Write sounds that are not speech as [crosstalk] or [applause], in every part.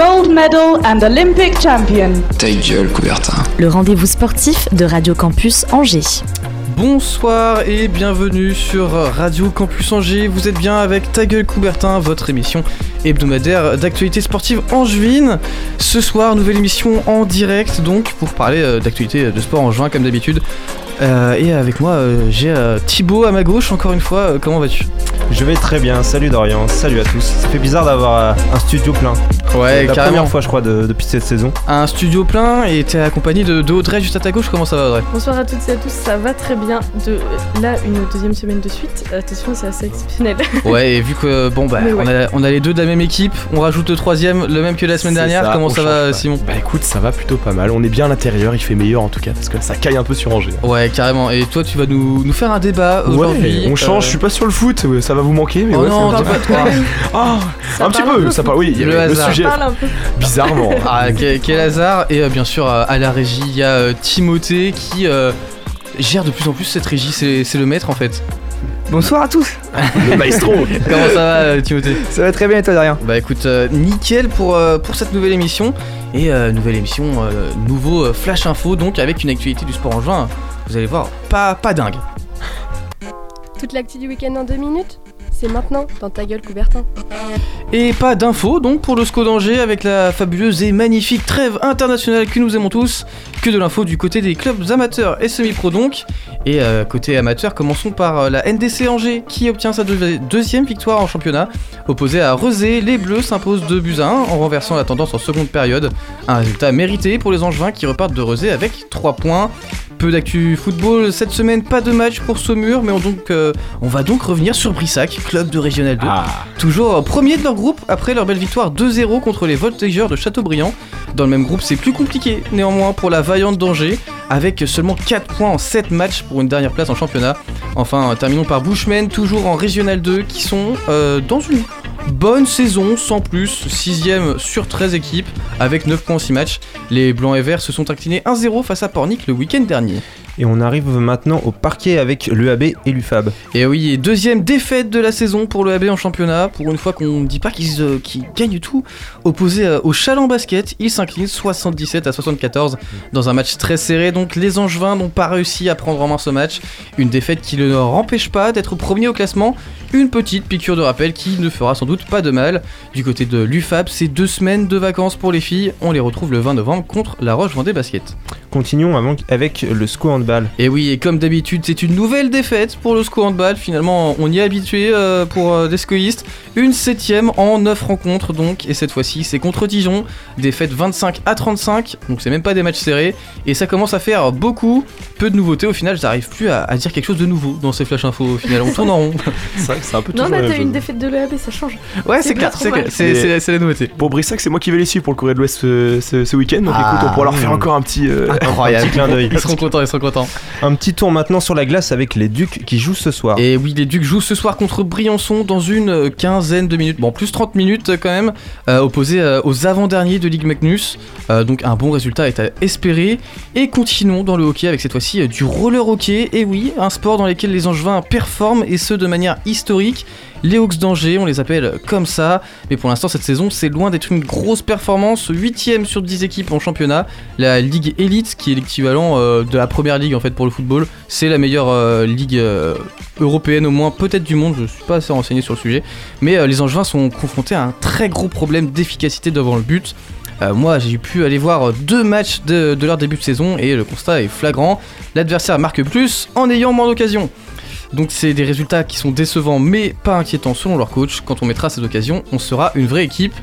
Gold medal and Olympic champion. Ta gueule, Coubertin. le rendez-vous sportif de Radio Campus Angers. Bonsoir et bienvenue sur Radio Campus Angers. Vous êtes bien avec Ta gueule Coubertin, votre émission hebdomadaire d'actualité sportive angevine. Ce soir, nouvelle émission en direct donc pour parler euh, d'actualité de sport en juin comme d'habitude. Euh, et avec moi, euh, j'ai euh, Thibaut à ma gauche encore une fois. Euh, comment vas-tu? Je vais très bien, salut Dorian, salut à tous. Ça fait bizarre d'avoir euh, un studio plein. Ouais, C'est la carrément. première fois je crois de- depuis cette saison. Un studio plein et t'es accompagné de, de Audrey juste à ta gauche. Comment ça va Audrey? Bonsoir à toutes et à tous, ça va très bien. De là, une deuxième semaine de suite. Attention, c'est assez exceptionnel. [laughs] Ouais, et vu que bon bah Mais on, a, on a les deux de la même équipe, on rajoute le troisième, le même que la semaine C'est dernière. ça, Comment on ça change va pas. Simon? Bah écoute, ça va plutôt pas mal. On est bien à l'intérieur, il fait meilleur en tout cas, parce que ça caille un peu sur Angers. Ouais, carrément. Et toi, tu vas nous, nous faire un débat aujourd'hui. Ouais, on change, Euh, je suis pas sur le foot, ouais, ça va vous manquer, mais Oh ouais, non, pas toi. [laughs] Ah, un petit un peu, ça parle, oui, il y Le avait le hasard. sujet, Parle un peu. bizarrement. Ah, quel, quel hasard. Et euh, bien sûr, euh, à la régie, il y a euh, Timothée qui euh, gère de plus en plus cette régie. C'est c'est le maître en fait. Bonsoir à tous le maestro. [laughs] Comment ça va, euh, Timothée? Ça va très bien et toi Darien Bah écoute, euh, nickel pour, euh, pour cette nouvelle émission. Et euh, nouvelle émission, euh, nouveau euh, Flash Info, donc avec une actualité du sport en juin. Vous allez voir, pas, pas dingue. Toute l'actu du week-end en deux minutes C'est maintenant, dans ta gueule, Coubertin. Et pas d'infos donc pour le SCO d'Angers avec la fabuleuse et magnifique trêve internationale que nous aimons tous, que de l'info du côté des clubs amateurs et semi-pro donc. Et euh, côté amateur, commençons par euh, la NDC Angers qui obtient sa deux- deuxième victoire en championnat. Opposé à Rezé, les Bleus s'imposent 2 buts à 1 en renversant la tendance en seconde période. Un résultat mérité pour les Angevins qui repartent de Rezé avec 3 points. Peu d'actu football cette semaine, pas de match pour Saumur, mais on, donc, euh, on va donc revenir sur Brissac, club de Régional 2. Ah, Toujours euh, premier de leur groupe après leur belle victoire 2-0 contre les Voltigeurs de Châteaubriand. Dans le même groupe, c'est plus compliqué néanmoins pour la Vaillante d'Angers, avec seulement 4 points en 7 matchs pour une dernière place en championnat. Enfin, terminons par Bushmen, toujours en Régional 2, qui sont euh, dans une bonne saison, sans plus, 6ème sur 13 équipes, avec 9 points en 6 matchs. Les Blancs et Verts se sont inclinés 1-0 face à Pornic le week-end dernier. Et on arrive maintenant au parquet avec l'EAB et l'UFAB. Et oui, et deuxième défaite de la saison pour le AB en championnat. Pour une fois qu'on ne dit pas qu'ils euh, gagnent tout. Opposé euh, au Chaland Basket, ils s'inclinent 77 à 74 dans un match très serré. Donc les Angevins n'ont pas réussi à prendre en main ce match. Une défaite qui ne leur empêche pas d'être premier au classement. Une petite piqûre de rappel qui ne fera sans doute pas de mal. Du côté de l'UFAB, c'est deux semaines de vacances pour les filles. On les retrouve le 20 novembre contre la Roche Vendée Basket. Continuons avec le SCO Handball. Et oui, et comme d'habitude, c'est une nouvelle défaite pour le SCO Handball. Finalement, on y est habitué euh, pour euh, des scoïstes. Une septième en 9 rencontres, donc. Et cette fois-ci, c'est contre Dijon. Défaite 25 à 35. Donc, c'est même pas des matchs serrés. Et ça commence à faire beaucoup. Peu de nouveautés. Au final, j'arrive plus à, à dire quelque chose de nouveau dans ces flash infos. Au final, on tourne en rond. [laughs] c'est vrai que c'est un peu Non, mais t'as une défaite de l'EAB, ça change. Ouais, C'est clair. C'est la nouveauté. Pour Brissac, c'est moi qui vais les suivre pour le courrier de l'Ouest ce, ce- ce week-end, donc Ah, écoute, on pourra leur faire mmh. encore un petit. euh, Incroyable. Petit clin d'œil. Ils seront contents, ils seront contents. Un petit tour maintenant sur la glace avec les Ducs qui jouent ce soir. Et oui, les Ducs jouent ce soir contre Briançon dans une quinzaine de minutes. Bon, plus 30 minutes euh, quand même, euh, opposés euh, aux avant-derniers de Ligue Magnus. Euh, donc un bon résultat est à espérer. Et continuons dans le hockey avec cette fois-ci du roller hockey. Et oui, un sport dans lequel les Angevins performent et ce de manière historique. Les Hawks d'Angers, on les appelle comme ça. Mais pour l'instant, cette saison, c'est loin d'être une grosse performance. 8ème sur 10 équipes en championnat. La Ligue Elite, qui est l'équivalent euh, de la première ligue en fait pour le football, c'est la meilleure euh, ligue euh, européenne au moins, peut-être du monde. Je suis pas assez renseigné sur le sujet. Mais les Angevins sont confrontés à un très gros problème d'efficacité devant le but. Moi, j'ai pu aller voir deux matchs de, de leur début de saison et le constat est flagrant. L'adversaire marque plus en ayant moins d'occasions. Donc c'est des résultats qui sont décevants mais pas inquiétants selon leur coach. Quand on mettra ces occasions, on sera une vraie équipe.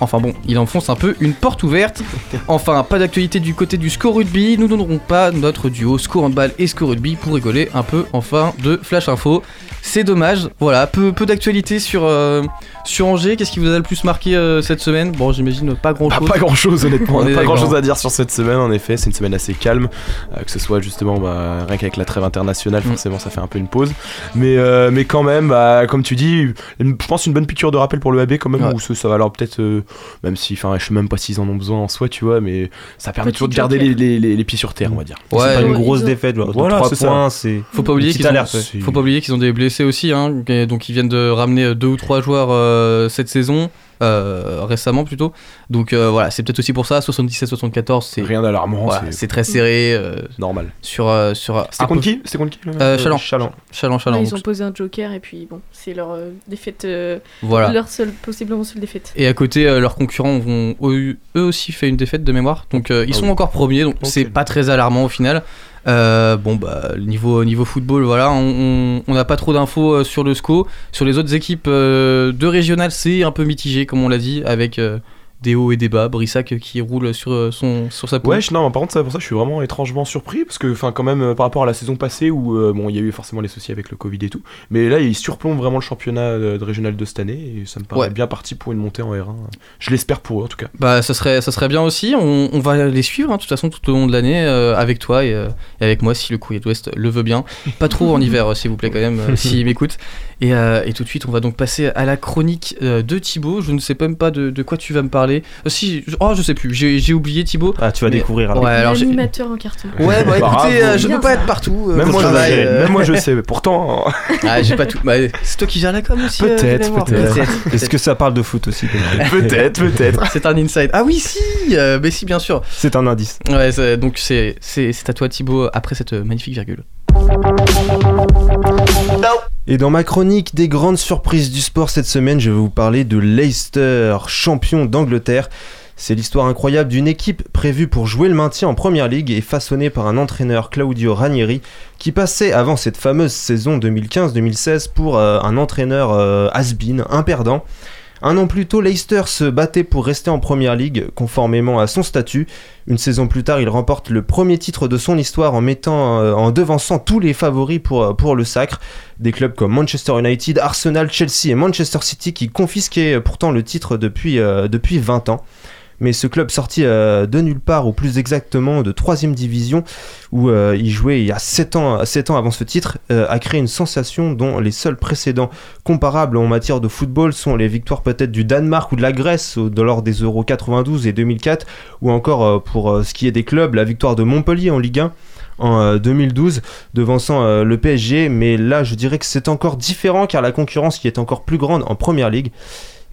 Enfin bon, il enfonce un peu une porte ouverte. [laughs] Enfin, pas d'actualité du côté du score rugby. Nous n'aurons pas notre duo score handball et score rugby pour rigoler un peu en fin de flash info. C'est dommage. Voilà, peu, peu d'actualité sur, euh, sur Angers. Qu'est-ce qui vous a le plus marqué euh, cette semaine? Bon, j'imagine pas grand Bah, chose. pas grand chose honnêtement, [laughs] On pas grand d'accord. chose à dire sur cette semaine en effet, c'est une semaine assez calme, euh, que ce soit justement bah, rien qu'avec la trêve internationale, Mm. forcément ça fait un peu une pause, mais, euh, mais quand même, bah, comme tu dis, une- je pense une bonne piqûre de rappel pour le AB quand même, Ouais. où ça, ça va alors peut-être, euh, même si, enfin je sais même pas s'ils en ont besoin en soi, tu vois, mais ça permet toujours de garder les, les- les- les pieds sur terre on va dire. Ouais, c'est pas une grosse défaite, Voilà, 3 c'est ça. faut pas oublier qu'ils ont des blessés aussi, hein, et donc ils viennent de ramener deux ou trois joueurs euh, cette saison, euh, récemment plutôt. Donc euh, voilà, c'est peut-être aussi pour ça, 77-74, c'est Rien d'alarmant, voilà, c'est très serré euh, normal. sur euh, sur. C'était un contre peu- qui C'était contre qui Euh, Chaland. Chaland. Chaland, ils ont posé un joker et puis bon, c'est leur euh, défaite, euh, voilà. leur seule, possiblement seule défaite. Et à côté, euh, leurs concurrents ont, ont eu eux aussi fait une défaite de mémoire. Donc euh, ils Ah sont oui. encore premiers, donc c'est pas très alarmant au final. Euh, bon bah niveau niveau football voilà on- n'a pas trop d'infos euh, sur le SCO sur les autres équipes euh, de régional c'est un peu mitigé comme on l'a dit avec des hauts et des bas Brissac qui roule sur euh, son sur sa peau Ouais, non, par contre, ça, pour ça, je suis vraiment étrangement surpris parce que, enfin, quand même, euh, par rapport à la saison passée où, euh, bon, il y a eu forcément les soucis avec le Covid et tout, mais là, il surplombe vraiment le championnat de régional de cette année et ça me paraît Ouais. bien parti pour une montée en R1. Je l'espère pour eux, en tout cas. Bah ça serait, ça serait bien aussi, on, on va les suivre hein, de toute façon tout au long de l'année euh, avec toi et, euh, et avec moi si le courrier de l'Ouest le veut bien. Pas trop en hiver s'il vous plaît quand même, s'il m'écoute. Et, euh, et tout de suite on va donc passer à la chronique euh, de Thibaut, je ne sais même pas de, de quoi tu vas me parler. Euh, si, je- oh je sais plus, j'ai oublié Thibaut. Ah, tu vas Mais- découvrir alors. Ouais alors j'ai... L'animateur en carton. Ouais bah écoutez, euh, je Bien peux pas ça. être partout. euh, même, moi, je travail, sais, euh. même moi, je sais, mais pourtant. Ah j'ai pas tout. Bah, c'est toi qui gères la com aussi. euh, Peut-être, peut-être. Est-ce que ça parle de foot aussi [laughs] peut-être, peut-être. C'est un inside. Ah oui si, euh, mais si bien sûr. C'est un indice. Ouais, donc c'est c'est- c'est à toi Thibaut après cette magnifique virgule. Et dans ma chronique des grandes surprises du sport cette semaine, je vais vous parler de Leicester, champion d'Angleterre. C'est l'histoire incroyable d'une équipe prévue pour jouer le maintien en Première Ligue et façonnée par un entraîneur Claudio Ranieri qui passait avant cette fameuse saison 2015-2016 pour euh, un entraîneur euh, has-been, un perdant. Un an plus tôt, Leicester se battait pour rester en Première Ligue conformément à son statut. Une saison plus tard, il remporte le premier titre de son histoire en mettant euh, en devançant tous les favoris pour, euh, pour le sacre. Des clubs comme Manchester United, Arsenal, Chelsea et Manchester City qui confisquaient pourtant le titre depuis, euh, depuis 20 ans. Mais ce club sorti euh, de nulle part, ou plus exactement de 3 division, où euh, il jouait il y a 7 ans, 7 ans avant ce titre, euh, a créé une sensation dont les seuls précédents comparables en matière de football sont les victoires peut-être du Danemark ou de la Grèce au- lors des Euros 92 et 2004, ou encore pour ce qui est des clubs, la victoire de Montpellier en Ligue 1 en euh, 2012 devançant le PSG mais là je dirais que c'est encore différent car la concurrence qui est encore plus grande en première ligue.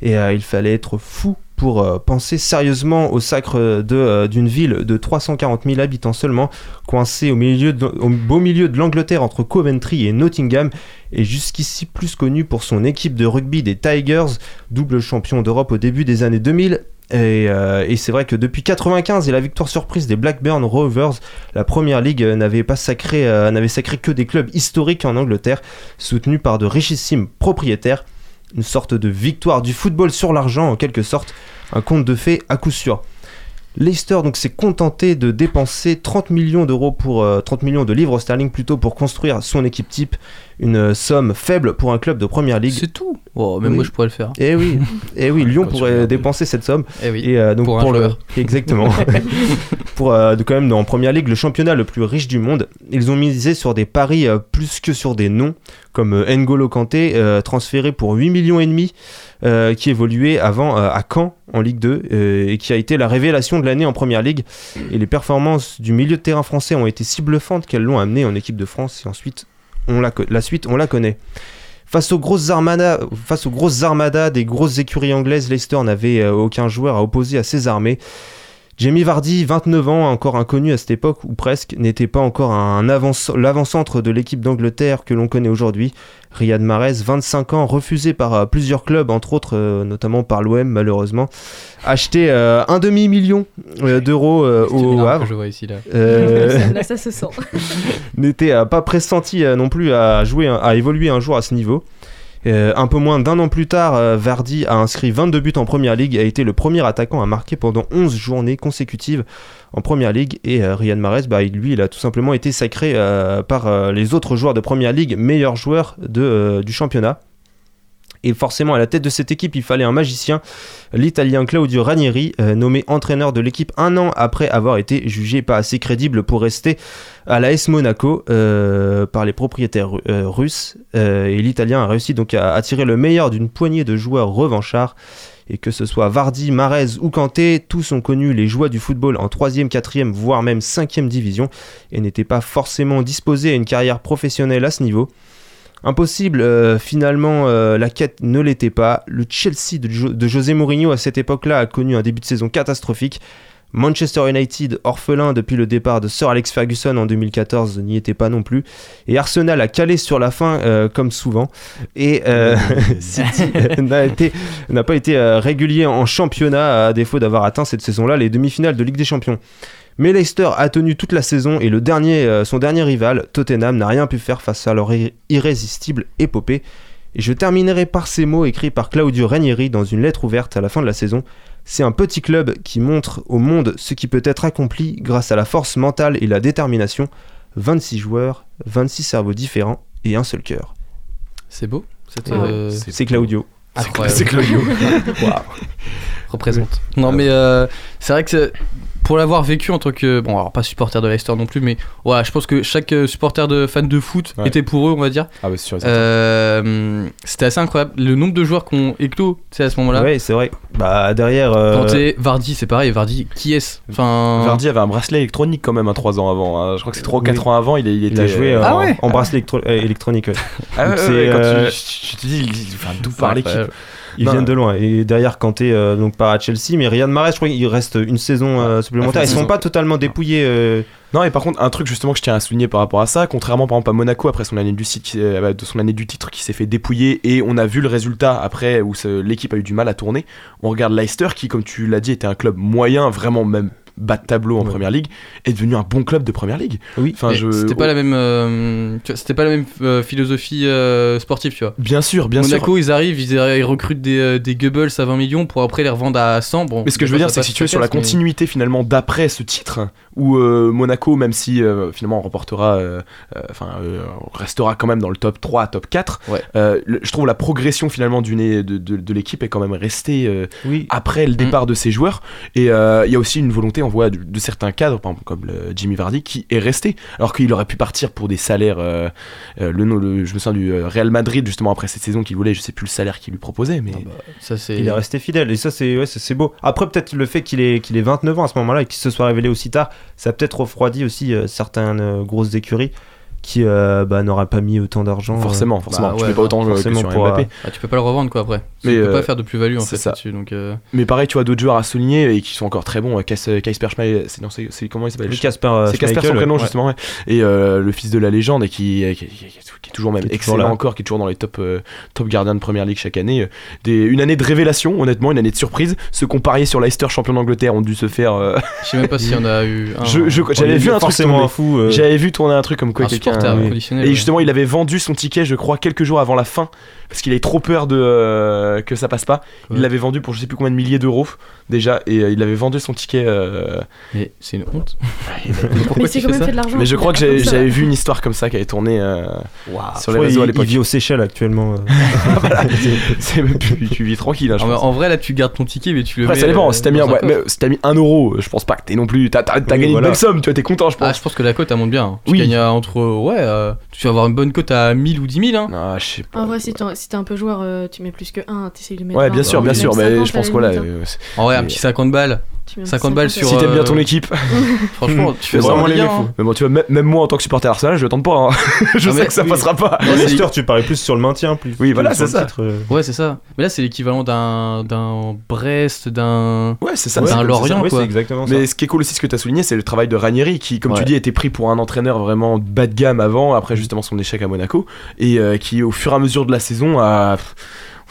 Et il fallait être fou pour euh, penser sérieusement au sacre euh, d'une ville de 340 000 habitants seulement, coincée au, milieu au beau milieu de l'Angleterre entre Coventry et Nottingham, et jusqu'ici plus connue pour son équipe de rugby des Tigers, double champion d'Europe au début des années 2000. Et, euh, et c'est vrai que depuis 95 et la victoire surprise des Blackburn Rovers, la première ligue n'avait pas sacré, n'avait sacré que des clubs historiques en Angleterre, soutenus par de richissimes propriétaires une sorte de victoire du football sur l'argent en quelque sorte, un conte de fées à coup sûr. Leicester donc s'est contenté de dépenser 30 millions d'euros pour euh, 30 millions de livres sterling plutôt pour construire son équipe type, une euh, somme faible pour un club de première ligue. C'est tout. Oh, même Oui. moi je pourrais le faire. Et oui, et oui, [laughs] Lyon Quand tu pourrait dépenser cette somme. Eh oui. Et euh, donc Pour pour, le [laughs] exactement [laughs] pour euh, quand même en première ligue le championnat le plus riche du monde, ils ont misé sur des paris plus que sur des noms comme N'Golo Kanté transféré pour 8 millions et demi qui évoluait avant à Caen en Ligue 2 euh, et qui a été la révélation de l'année en première ligue et les performances du milieu de terrain français ont été si bluffantes qu'elles l'ont amené en équipe de France et ensuite on la, la suite on la connaît. Face aux grosses armadas, face aux grosses armadas des grosses écuries anglaises, Leicester n'avait euh, aucun joueur à opposer à ses armées. Jamie Vardy, 29 ans, encore inconnu à cette époque, ou presque, n'était pas encore un l'avant-centre de l'équipe d'Angleterre que l'on connaît aujourd'hui. Riyad Mahrez, 25 ans, refusé par euh, plusieurs clubs, entre autres, euh, notamment par l'OM malheureusement, acheté euh, un demi-million euh, d'euros euh, au Havre. que je vois ici là. Euh, Là, ça se sent. [laughs] n'était euh, pas pressenti euh, non plus à jouer, à évoluer un jour à ce niveau. Euh, un peu moins d'un an plus tard, euh, Vardy a inscrit 22 buts en Première Ligue et a été le premier attaquant à marquer pendant 11 journées consécutives en Première Ligue. Et euh, Riyad Mahrez, bah, lui, il a tout simplement été sacré euh, par euh, les autres joueurs de Première Ligue meilleur joueur du championnat. Et forcément, à la tête de cette équipe, il fallait un magicien, l'italien Claudio Ranieri, nommé entraîneur de l'équipe un an après avoir été jugé pas assez crédible pour rester à l'AS Monaco euh, par les propriétaires ru- russes. Et l'italien a réussi donc à attirer le meilleur d'une poignée de joueurs revanchards. Et que ce soit Vardy, Marez ou Kanté, tous ont connu les joies du football en 3e, 4e, voire même 5e division et n'étaient pas forcément disposés à une carrière professionnelle à ce niveau. Impossible, euh, finalement, euh, la quête ne l'était pas. Le Chelsea de, Jo- de José Mourinho à cette époque-là a connu un début de saison catastrophique. Manchester United, orphelin depuis le départ de Sir Alex Ferguson en 2014, n'y était pas non plus. Et Arsenal a calé sur la fin, euh, comme souvent. Et euh, [laughs] [laughs] City n'a été- n'a pas été euh, régulier en championnat, à défaut d'avoir atteint cette saison-là les demi-finales de Ligue des Champions. Mais Leicester a tenu toute la saison et le dernier, euh, son dernier rival, Tottenham, n'a rien pu faire face à leur ir- irrésistible épopée. Et je terminerai par ces mots écrits par Claudio Ranieri dans une lettre ouverte à la fin de la saison. C'est un petit club qui montre au monde ce qui peut être accompli grâce à la force mentale et la détermination. 26 joueurs, 26 cerveaux différents et un seul cœur. C'est beau. euh, C'est Claudio. Incroyable. C'est Claudio. [laughs] Waouh. représente. Non mais euh, c'est vrai que c'est- pour l'avoir vécu en tant que bon alors pas supporter de Leicester non plus mais voilà je pense que chaque euh, supporter de fan de foot Ouais. était pour eux on va dire. Ah bah c'est sûr. Euh, C'était assez incroyable le nombre de joueurs qu'on éclos tu sais à ce moment-là. Ouais, c'est vrai. Bah derrière. euh, Kanté, Vardy c'est pareil Vardy qui est-ce? Enfin Vardy avait un bracelet électronique quand même, 3 ans avant. hein. Je crois que c'est 3 ou 4 Oui. ans avant, il, est- il était. a joué euh, euh, Ah en- ouais en, bracelet électro- électronique. ouais. Ah ouais, c'est, quand euh, tu, tu te dis, il- enfin, d'où part l'équipe. Ils Non. viennent de loin. Et derrière, Kanté euh, donc part à Chelsea, mais Riyad Mahrez, je crois qu'il reste une saison euh, supplémentaire. Ah, Ils une sont saison. pas totalement dépouillés. euh, Non, et par contre, un truc justement que je tiens à souligner par rapport à ça, contrairement par exemple à Monaco après son année du, site, euh, de son année du titre qui s'est fait dépouiller et on a vu le résultat après où l'équipe a eu du mal à tourner. On regarde Leicester qui, comme tu l'as dit, était un club moyen, vraiment même bas de tableau en Ouais. première ligue, est devenu un bon club de première ligue. Oui. Enfin, Mais je... C'était pas la même euh, c'était pas la même euh, philosophie euh, sportive tu vois. Bien sûr, bien sûr. Monaco ils arrivent ils, ils recrutent des, des Goebbels à 20 millions pour après les revendre à 100 bon. Mais ce que je veux dire, c'est que si tu es sur la continuité finalement d'après ce titre, où euh, Monaco, même si euh, finalement on remportera, euh, euh, enfin, euh, on restera quand même dans le top 3, top 4, Ouais. euh, le- je trouve la progression finalement d'une de, de, de l'équipe est quand même restée euh, Oui. après le départ de ces joueurs. Et euh, il y a aussi une volonté, on voit, de, de certains cadres, par exemple, comme le Jimmy Vardy, qui est resté, alors qu'il aurait pu partir pour des salaires. euh, euh, le, nom- le- je me souviens du Real Madrid, justement, après cette saison, qu'il voulait, je sais plus le salaire qu'il lui proposait, mais. ça c'est Il est resté fidèle et ça c'est ouais, c'est c'est beau. Après peut-être le fait qu'il ait qu'il ait 29 ans à ce moment-là et qu'il se soit révélé aussi tard, ça peut-être refroidi aussi euh, certaines euh, grosses écuries qui euh, bah, n'auraient pas mis autant d'argent. euh, Forcément, forcément. bah tu ouais, mets pas autant euh, que forcément sur pour, Mbappé. Ah, tu peux pas le revendre quoi après. Mais, tu peux euh, pas faire de plus-value en fait ça. donc. euh, Mais pareil, tu vois d'autres joueurs à souligner et qui sont encore très bons. euh, Kasper Schmeichel, c'est non, c'est- c'est- comment il s'appelle? Casper euh, C'est Casper son prénom ouais. justement. ouais. Et euh, le fils de la légende et qui, qui, qui- qui est toujours même est excellent encore, qui est toujours dans les top euh, top gardiens de première ligue chaque année. Euh, Des, une année de révélation, honnêtement, une année de surprise. Ceux qui ont parié sur Leicester champion d'Angleterre ont dû se faire. euh, Je sais même pas s'il y en a eu [laughs] il J'avais vu un truc forcément euh, J'avais vu tourner un truc comme quoi quelqu'un. Supporter oui. conditionnel. Et justement, il avait vendu son ticket, je crois, quelques jours avant la fin, parce qu'il avait trop peur de euh, que ça passe pas. Il l'avait vendu pour je sais plus combien de milliers d'euros déjà, et euh, il avait vendu son ticket. euh, Mais c'est une honte. [laughs] Mais c'est quand même fait de l'argent. Mais je crois que j'avais vu une histoire comme ça qui avait tourné euh, je sur les réseaux à il, l'époque. il vit aux Seychelles actuellement. [laughs] [laughs] tu vis tranquille. hein, je En, pense. en vrai là tu gardes ton ticket mais tu le Après, mets. ça dépend. euh, Si t'as mis, un, ouais, mais si mis 1 euro, je pense pas que t'es non plus. T'as Oui, gagné voilà. une belle somme, tu vois, t'es content, je Ah, pense. je pense que la cote elle monte bien. Tu Oui. gagnes à entre. Ouais, tu vas avoir une bonne cote à 1000 ou 10 000. Hein. Ah, je sais pas. En vrai, si si t'es un peu joueur, euh, tu mets plus que 1, t'essayes de mettre Ouais, 20, bien sûr, bien sûr, 50 mais je pense la voilà. hein. euh, c'est- En vrai, un petit 50 balles. Tu mets 50 balles sur- Si t'aimes bien euh, ton équipe, [laughs] Franchement, tu fais vraiment les bien. fous. hein. mais bon, tu vois, même- même moi en tant que supporter Arsenal, je le tente pas. hein. [laughs] je sais que ça oui. passera pas. Leicester, tu parais plus sur le maintien, plus. Oui, voilà, c'est ça. titre, euh. Ouais, c'est ça. Mais là, c'est l'équivalent d'un d'un Brest, d'un. Ouais, c'est ça. Ouais, c'est un comme Lorient. Oui, quoi. c'est exactement ça. Mais ce qui est cool aussi, ce que tu as souligné, c'est le travail de Ranieri, qui, comme tu dis, était pris pour un entraîneur vraiment bas de gamme avant, après justement son échec à Monaco, et euh, qui, au fur et à mesure de la saison, a.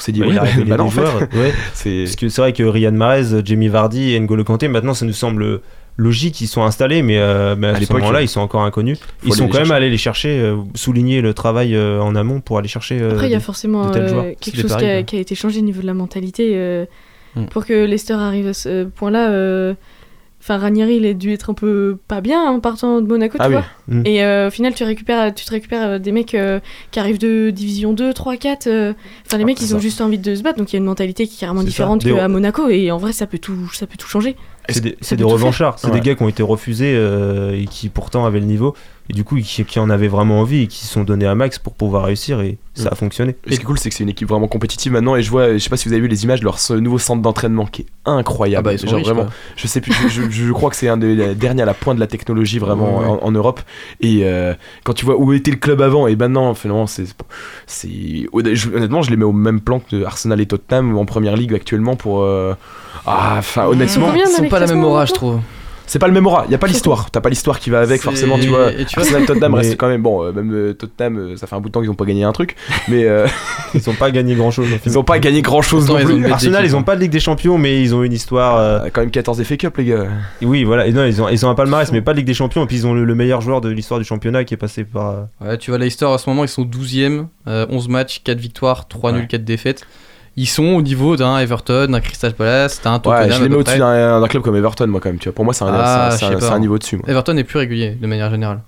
On s'est dit, Ouais, oui, il a bah, révélé bah non, des en fait. joueurs, ouais. [laughs] C'est. Parce que c'est vrai que Riyad Mahrez, Jamie Vardy et N'Golo Kanté, maintenant ça nous semble logique, ils sont installés, mais, euh, mais à, À ce moment-là, ils sont encore inconnus. faut Ils sont quand même allés les chercher, euh, souligner le travail euh, en amont pour aller chercher. euh, Après, il y a forcément euh, quelque chose qui a, quoi. qui a été changé au niveau de la mentalité euh, Mm. pour que Leicester arrive à ce point-là. Enfin, Ranieri, il a dû être un peu pas bien en partant de Monaco, tu Ah oui. vois. Mm. Et euh, au final, tu, récupères, tu te récupères euh, des mecs euh, qui arrivent de division 2, 3, 4. euh, Enfin, les Ah, mecs, ils ont juste envie de se battre. Donc, il y a une mentalité qui est carrément différente qu'à Monaco. Et en vrai, ça peut tout, ça peut tout changer. C'est des, des revanchards, c'est Ouais. des gars qui ont été refusés euh, et qui pourtant avaient le niveau, et du coup qui, qui en avaient vraiment envie et qui se sont donnés à max pour pouvoir réussir, et ça a fonctionné. Et ce qui est cool, c'est que c'est une équipe vraiment compétitive maintenant. Et je vois, je sais pas si vous avez vu les images de leur ce nouveau centre d'entraînement qui est incroyable. Ah bah, Genre riches, vraiment, quoi. je sais plus, je, je- je crois que c'est un des derniers à la pointe de la technologie vraiment Ouais, ouais. En, en Europe. Et euh, quand tu vois où était le club avant et maintenant, finalement, c'est, c'est honnêtement, je les mets au même plan que Arsenal et Tottenham en première ligue actuellement pour. euh, ah, enfin, honnêtement, Ils sont pas la même aura, je trouve. C'est pas le même aura. Y a pas l'histoire. T'as pas l'histoire qui va avec forcément. Tu vois. et tu vois, Arsenal, Tottenham Mais- reste quand même bon. euh, même euh, Tottenham, euh, ça fait un bout de temps qu'ils ont pas gagné un truc, mais euh, [laughs] Ils ont pas gagné grand chose. ils ont pas gagné grand chose non plus. Arsenal, ils ont hein. pas de Ligue des Champions, mais ils ont une histoire. euh, Euh, quand même 14 FA Cup les gars. et oui, voilà. Et non, ils ont, ils ont un palmarès, mais pas de Ligue des Champions. Et puis ils ont le, le meilleur joueur de l'histoire du championnat qui est passé par. Ouais, tu vois, Leicester à ce moment, ils sont 12ème, euh, 11 matchs, 4 victoires, 3 nuls, Ouais. 4 défaites. Ils sont au niveau d'un Everton, d'un Crystal Palace, d'un Tottenham. Ouais, je les mets au-dessus d'un d'un club comme Everton, moi, quand même. Tu vois, pour moi, c'est un, Ah, un- un, un niveau au-dessus. moi. Everton est plus régulier de manière générale.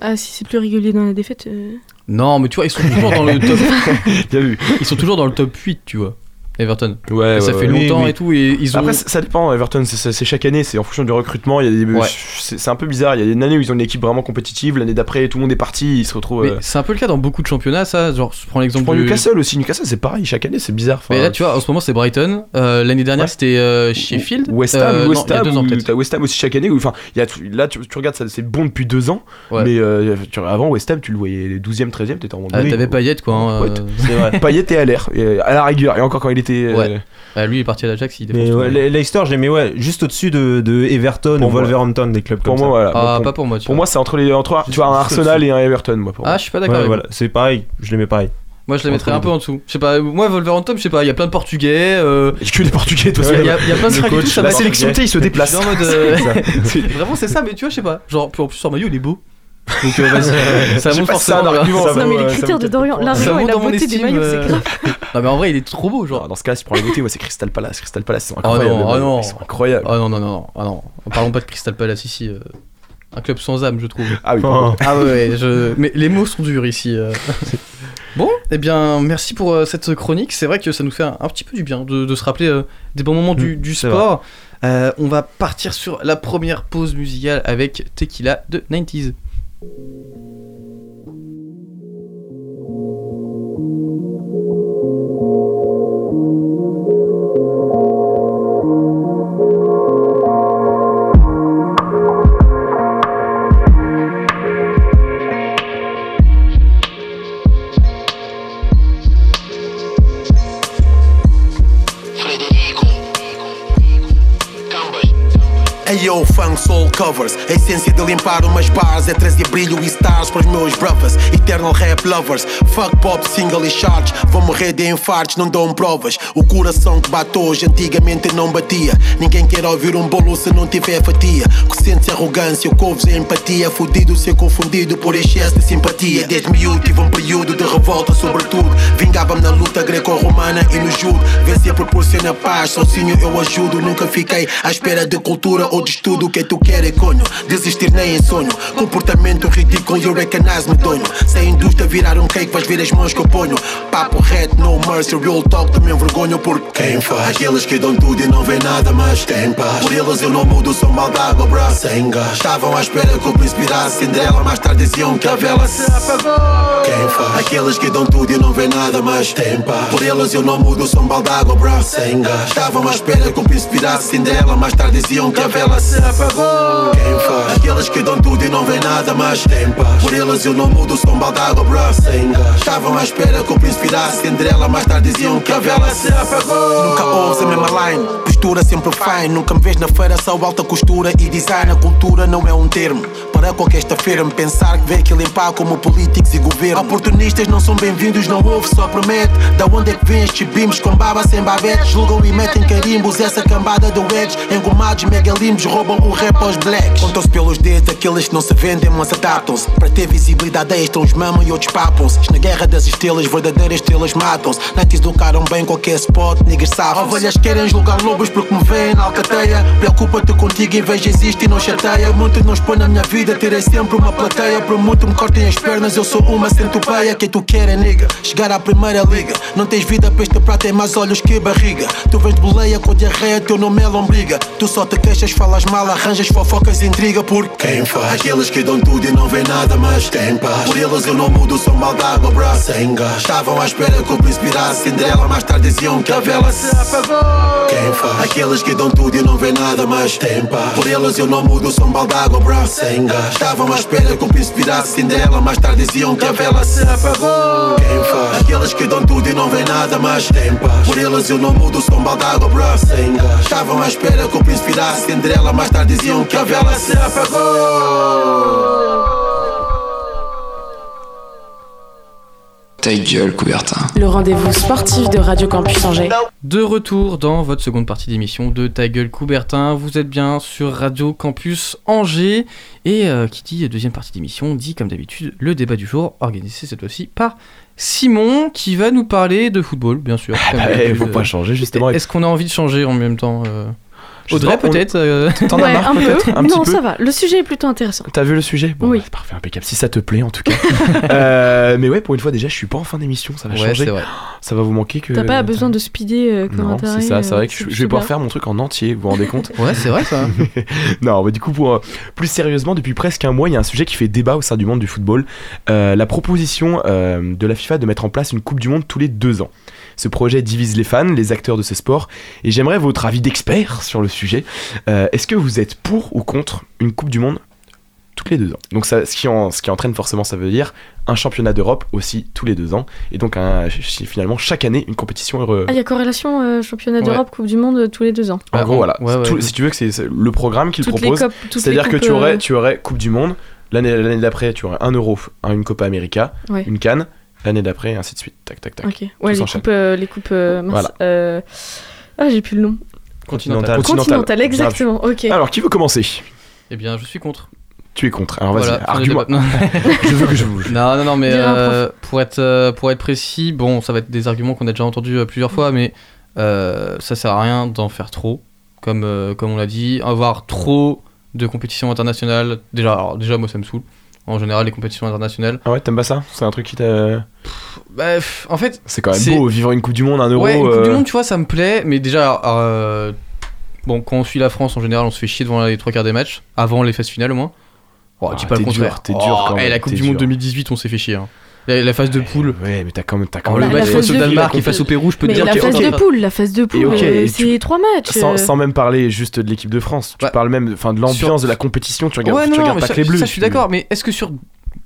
Ah, si c'est plus régulier dans la défaite. euh, Non, mais tu vois, ils sont toujours dans le top. [laughs] Bien vu. Ils sont toujours dans le top 8, tu vois. Everton. Ouais, Et ça ouais, fait ouais. longtemps Oui, oui. et tout. Et ils ont. Après, ça dépend. Everton, c'est- chaque année, c'est en fonction du recrutement. Il y a des, Ouais. c'est un peu bizarre. Il y a une année où ils ont une équipe vraiment compétitive. L'année d'après, tout le monde est parti. Ils se retrouvent. euh, c'est un peu le cas dans beaucoup de championnats, ça. Genre, je prends l'exemple du. Newcastle aussi. Newcastle, c'est pareil. Chaque année, c'est bizarre. Enfin, Mais là, tu vois, en ce moment, c'est Brighton. Euh, L'année dernière, Ouais. c'était euh, Sheffield. West Ham, Euh, non, West il y a Ham, deux ans ou- peut-être. t'as West Ham aussi chaque année. où- Enfin, il y a là, tu, tu regardes ça, c'est bon depuis deux ans. Ouais. Mais euh, tu- avant West Ham, tu le voyais 12e, 13e, t'étais en mode. Ah, T'avais. Payet, quoi. hein. Payet et à l'air, à la rigueur. Et encore quand il était. euh, Ouais. bah, lui, il est parti à l'Ajax, il défonce Mais tout. ouais, Le- Leicester, j'ai mis ouais, juste au-dessus de, de Everton Pour ou moi. Wolverhampton, des clubs Pour comme moi, ça. voilà. Ah, pour, pas pour moi, tu pour vois. moi, c'est entre les entre tu vois un Arsenal et un Everton, moi. Pour Ah, moi. je suis pas Ouais, d'accord. avec voilà, c'est pareil, je les mets pareil. Moi, je les mettrais un peu en dessous. Je sais pas, moi, Wolverhampton, je sais pas, il y a plein de Portugais. euh, que les Portugais, toi, Il y, a- il y a il y a plein de Le cracks et coach, tout, ça la m'a- sélection T, ils se Je déplacent. suis en mode. [laughs] euh, [laughs] Vraiment, c'est ça, mais tu vois, je sais pas. Genre, puis en plus, sur maillot, il est beau. Donc, euh, vas-y, [laughs] ça si c'est un forcément. argument, Non, mais vaut, les critères vaut de Dorian, l'argent et la beauté des estime. maillots, c'est euh, grave. [laughs] Non, mais en vrai, il est trop beau, genre. Dans ce cas, si tu prends les beautés, moi, c'est Crystal Palace. Crystal Palace, ils sont Oh incroyables. non, oh non. Ils sont incroyables. Ah non, non, non, non, ah non. Parlons pas de Crystal Palace ici. euh, Un club sans âme, je trouve. Ah oui. Ah ouais, ouais, je... mais les mots sont durs ici. euh. [laughs] Bon, eh bien, merci pour euh, cette chronique. C'est vrai que ça nous fait un, un petit peu du bien de, de se rappeler euh, des bons moments du, Mm, du c'est sport. Euh, on va partir sur la première pause musicale avec Tequila de 90s. thank you Ayo, funk soul covers. A essência de limpar umas bars é trazer brilho e stars para os meus brothers. Eternal rap lovers. Fuck pop, single e charts. Vou morrer de infartos, não dão provas. O coração que bate hoje, antigamente não batia. Ninguém quer ouvir um bolo se não tiver fatia. Que sente arrogância, couves a empatia. Fudido ser confundido por excesso de simpatia. Desde miúdo tive um período de revolta, sobretudo. Vingava-me na luta greco-romana e no judo. Vencer proporciona paz, sozinho eu ajudo. Nunca fiquei à espera de cultura ou de estudo. O que tu queres, conho? Desistir nem em sonho. Comportamento ridículo, you recognize me donho. Se a indústria virar um cake, vais ver as mãos que eu ponho. Papo reto, no mercy, real talk, também vergonho por quem faz. Aqueles que dão tudo e não vê nada, mas tem paz. Por eles eu não mudo, sou mal d'água, bro. Sem gás. Estavam à espera que o príncipe virasse Cinderela, mais tarde diziam que a vela se apagou. Quem faz? Aqueles que dão tudo e não vê nada, mas tem paz. Por eles eu não mudo, sou mal d'água, bro. Sem gás. Estavam à espera que o príncipe virasse Cinderela, mais tarde diziam que a vela se apagou. Quem faz? Aqueles que dão tudo e não vê nada, mas tem paz. Por eles eu não mudo, sou mal d'água, bro. Sem gás. Estavam à espera que o príncipe virasse Cinderela, mais tarde diziam que a vela se apagou. Nunca ouves a mesma line, postura sempre fine. Nunca me vês na feira, só alta costura e design. A cultura não é um termo. Para qualquer esta firme pensar que vê que limpar como políticos e governo. Oportunistas não são bem-vindos, não ouve, só promete. Da onde é que vem estes com baba sem babete? Julgam e metem carimbos, essa cambada do edge. Engomados, megalimbos, roubam o rap aos blacks. Contam-se pelos dedos aqueles que não se vendem, mas adaptam-se. Para ter visibilidade extra, uns mamam e outros papam-se. Na guerra das estrelas, verdadeiras estrelas matam-se. Nights educaram bem qualquer spot, niggas safam. Ovelhas querem julgar lobos porque me veem na alcateia. Preocupa-te contigo, inveja existe e não chateia. Muito nos põe na minha vida, terei sempre uma plateia. Por muito me cortem as pernas, eu sou uma centopeia. Quem tu quer é nigga, chegar à primeira liga. Não tens vida para este prato, tem mais olhos que barriga. Tu vens de boleia com diarreia, teu nome é lombriga. Tu só te queixas, falas mal, arranjas fofocas e intriga. Por quem faz? Aqueles que dão tudo e não vê nada, mas tem paz. Por eles eu não mudo, sou mal d'água, bra. Sem gás. Estavam à espera que o príncipe virasse Cinderela. Mais tarde diziam que a vela se apagou. Quem faz? Aqueles que dão tudo e não vê nada, mas tem paz. Por eles eu não mudo, sou mal d'água, bra. Sem gás. Estavam à espera que o príncipe virasse Cinderela. Mais tarde diziam que a vela se apagou. Quem faz? Aqueles que dão tudo e não vê nada, mas tem paz. Por eles eu não mudo, sou mal d'água, bra. Sem gás. Estavam à espera que o príncipe virasse Cinderela. Mais tarde diziam que a vela se apagou. Ta gueule, Coubertin. Le rendez-vous sportif de Radio Campus Angers. De retour dans votre seconde partie d'émission de Ta gueule Coubertin. Vous êtes bien sur Radio Campus Angers. Et euh, qui dit deuxième partie d'émission dit comme d'habitude le débat du jour, organisé cette fois-ci par Simon, qui va nous parler de football, bien sûr. Ah comme bah, faut pas changer, justement. Est-ce qu'on a envie de changer en même temps euh, Audrey, peut-être euh, [laughs] T'en as Ouais, marre un peu. peut-être Un petit non, peu ça va. Le sujet est plutôt intéressant. T'as vu le sujet? Bon, Oui. bah, c'est parfait, impeccable. Si ça te plaît, en tout cas. [laughs] Euh, mais ouais, pour une fois, déjà, je suis pas en fin d'émission, ça va Ouais, changer. c'est vrai. Ça va vous manquer que. T'as pas besoin de speeder euh, comme Non, c'est ça, c'est euh, vrai que je, je vais pouvoir faire mon truc en entier, vous vous rendez compte? Ouais, c'est vrai ça. [laughs] Non, bah, du coup, pour, euh, plus sérieusement, depuis presque un mois, il y a un sujet qui fait débat au sein du monde du football. Euh, la proposition euh, de la FIFA de mettre en place une Coupe du Monde tous les deux ans. Ce projet divise les fans, les acteurs de ce sport, et j'aimerais votre avis d'expert sur le sujet. Euh, Est-ce que vous êtes pour ou contre une Coupe du Monde toutes les deux ans? Donc ça, ce, qui en- ce qui entraîne forcément, ça veut dire un championnat d'Europe aussi tous les deux ans, et donc un- finalement chaque année une compétition heureux. Ah, il y a corrélation euh, championnat Ouais. d'Europe, Coupe du Monde euh, tous les deux ans. En gros, voilà. Ouais, ouais. Tout- si tu veux que c'est le programme qu'il Toutes les propose, c'est-à-dire que tu aurais, tu aurais Coupe du Monde, l'année l'année d'après, tu aurais un Euro, un- une Copa América, Ouais. une Cannes, l'année d'après, et ainsi de suite. Tac, tac, tac. Ok. Ouais, les coupes, euh, les coupes. euh, mince, Voilà. euh, Ah, j'ai plus le nom. Continental. Continental, exactement. Ok. Alors, qui veut commencer? Eh bien, je suis contre. Tu es contre. Alors, vas-y, Voilà, argument. [laughs] je veux que je bouge. Non, non, non, mais euh, pour, être, euh, pour être précis, bon, ça va être des arguments qu'on a déjà entendus euh, plusieurs fois, mais euh, ça sert à rien d'en faire trop. Comme, euh, comme on l'a dit, avoir trop de compétitions internationales, déjà, alors, déjà moi ça me saoule. En général, les compétitions internationales. Ah ouais, t'aimes pas ça? C'est un truc qui t'a. Bah, en fait, C'est quand même beau, vivre une Coupe du Monde, un Euro. ouais, une Coupe du euh, Monde, tu vois, ça me plaît, mais déjà, euh, bon, quand on suit la France, en général, on se fait chier devant les trois quarts des matchs, avant les phases finales au moins. Oh, Ah, dis pas le dur, contraire. t'es dur Oh, quand et même, la Coupe du Monde dur. 2018, on s'est fait chier. hein. La, la phase de poule. Ouais, mais t'as quand même. T'as quand Oh, même le la match face au Danemark et face au Pérou, je peux te dire la phase de poule, la phase de poule, euh, c'est tu- trois matchs. Sans, euh. sans même parler juste de l'équipe de France, tu Ouais. parles même enfin, de l'ambiance de la compétition, tu regardes, ouais, tu non, regardes pas ça, que les bleus. ça, je suis d'accord, mais est-ce que sur,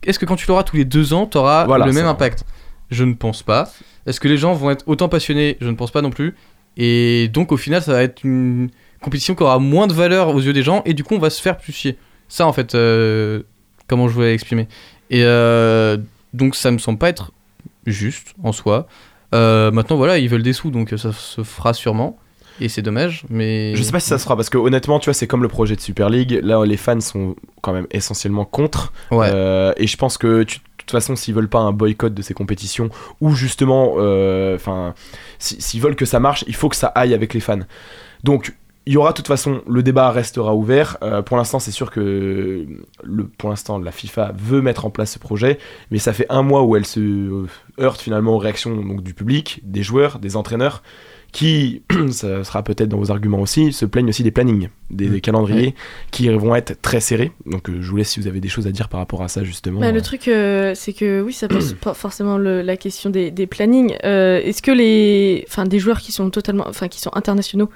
est-ce que quand tu l'auras tous les deux ans, t'auras Voilà, le même ça. impact? Je ne pense pas. Est-ce que les gens vont être autant passionnés? Je ne pense pas non plus. Et donc au final, ça va être une compétition qui aura moins de valeur aux yeux des gens, et du coup, on va se faire plus chier. Ça, en fait, euh, comment je voulais l'exprimer? Et euh, donc, ça me semble pas être juste en soi. Euh, maintenant, voilà, ils veulent des sous, donc ça se fera sûrement. Et c'est dommage, mais. Je sais pas si ça se fera parce que honnêtement, tu vois, c'est comme le projet de Super League. Là, les fans sont quand même essentiellement contre. Ouais. Euh, et je pense que tu- de toute façon, s'ils veulent pas un boycott de ces compétitions ou justement, euh, enfin, si- s'ils veulent que ça marche, il faut que ça aille avec les fans. Donc, il y aura de toute façon, le débat restera ouvert. Euh, pour l'instant, c'est sûr que le, pour l'instant, la FIFA veut mettre en place ce projet, mais ça fait un mois où elle se euh, heurte finalement aux réactions donc, du public, des joueurs, des entraîneurs qui, [clears throat] ça sera peut-être dans vos arguments aussi, se plaignent aussi des plannings, des, des calendriers qui vont être très serrés. Donc euh, je vous laisse si vous avez des choses à dire par rapport à ça justement. Bah, le truc, euh, c'est que oui, ça pose pas forcément le- la question des, des plannings. Euh, Est-ce que les, enfin, des joueurs qui sont totalement, enfin, qui sont internationaux,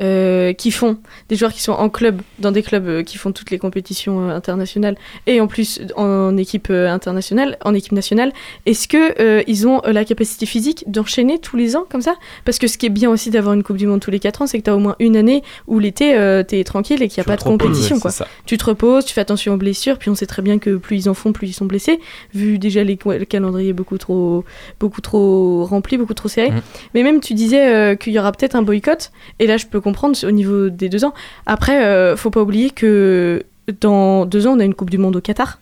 euh, qui font, des joueurs qui sont en club, dans des clubs euh, qui font toutes les compétitions euh, internationales, et en plus en, équipe internationale, en équipe nationale, est-ce que ils ont la capacité physique d'enchaîner tous les ans comme ça? Parce que ce qui est bien aussi d'avoir une Coupe du Monde tous les 4 ans, c'est que tu as au moins une année où l'été, t'es t'es tranquille et qu'il n'y a Tu pas de reposes, compétition. quoi. Tu te reposes, tu fais attention aux blessures, puis on sait très bien que plus ils en font, plus ils sont blessés, vu déjà les, le calendrier beaucoup trop, beaucoup trop rempli, beaucoup trop serré. Mhm. Mais même tu disais qu'il y aura peut-être un boycott, et là je peux comprendre au niveau des deux ans. Après, euh, faut pas oublier que dans deux ans, on a une Coupe du Monde au Qatar,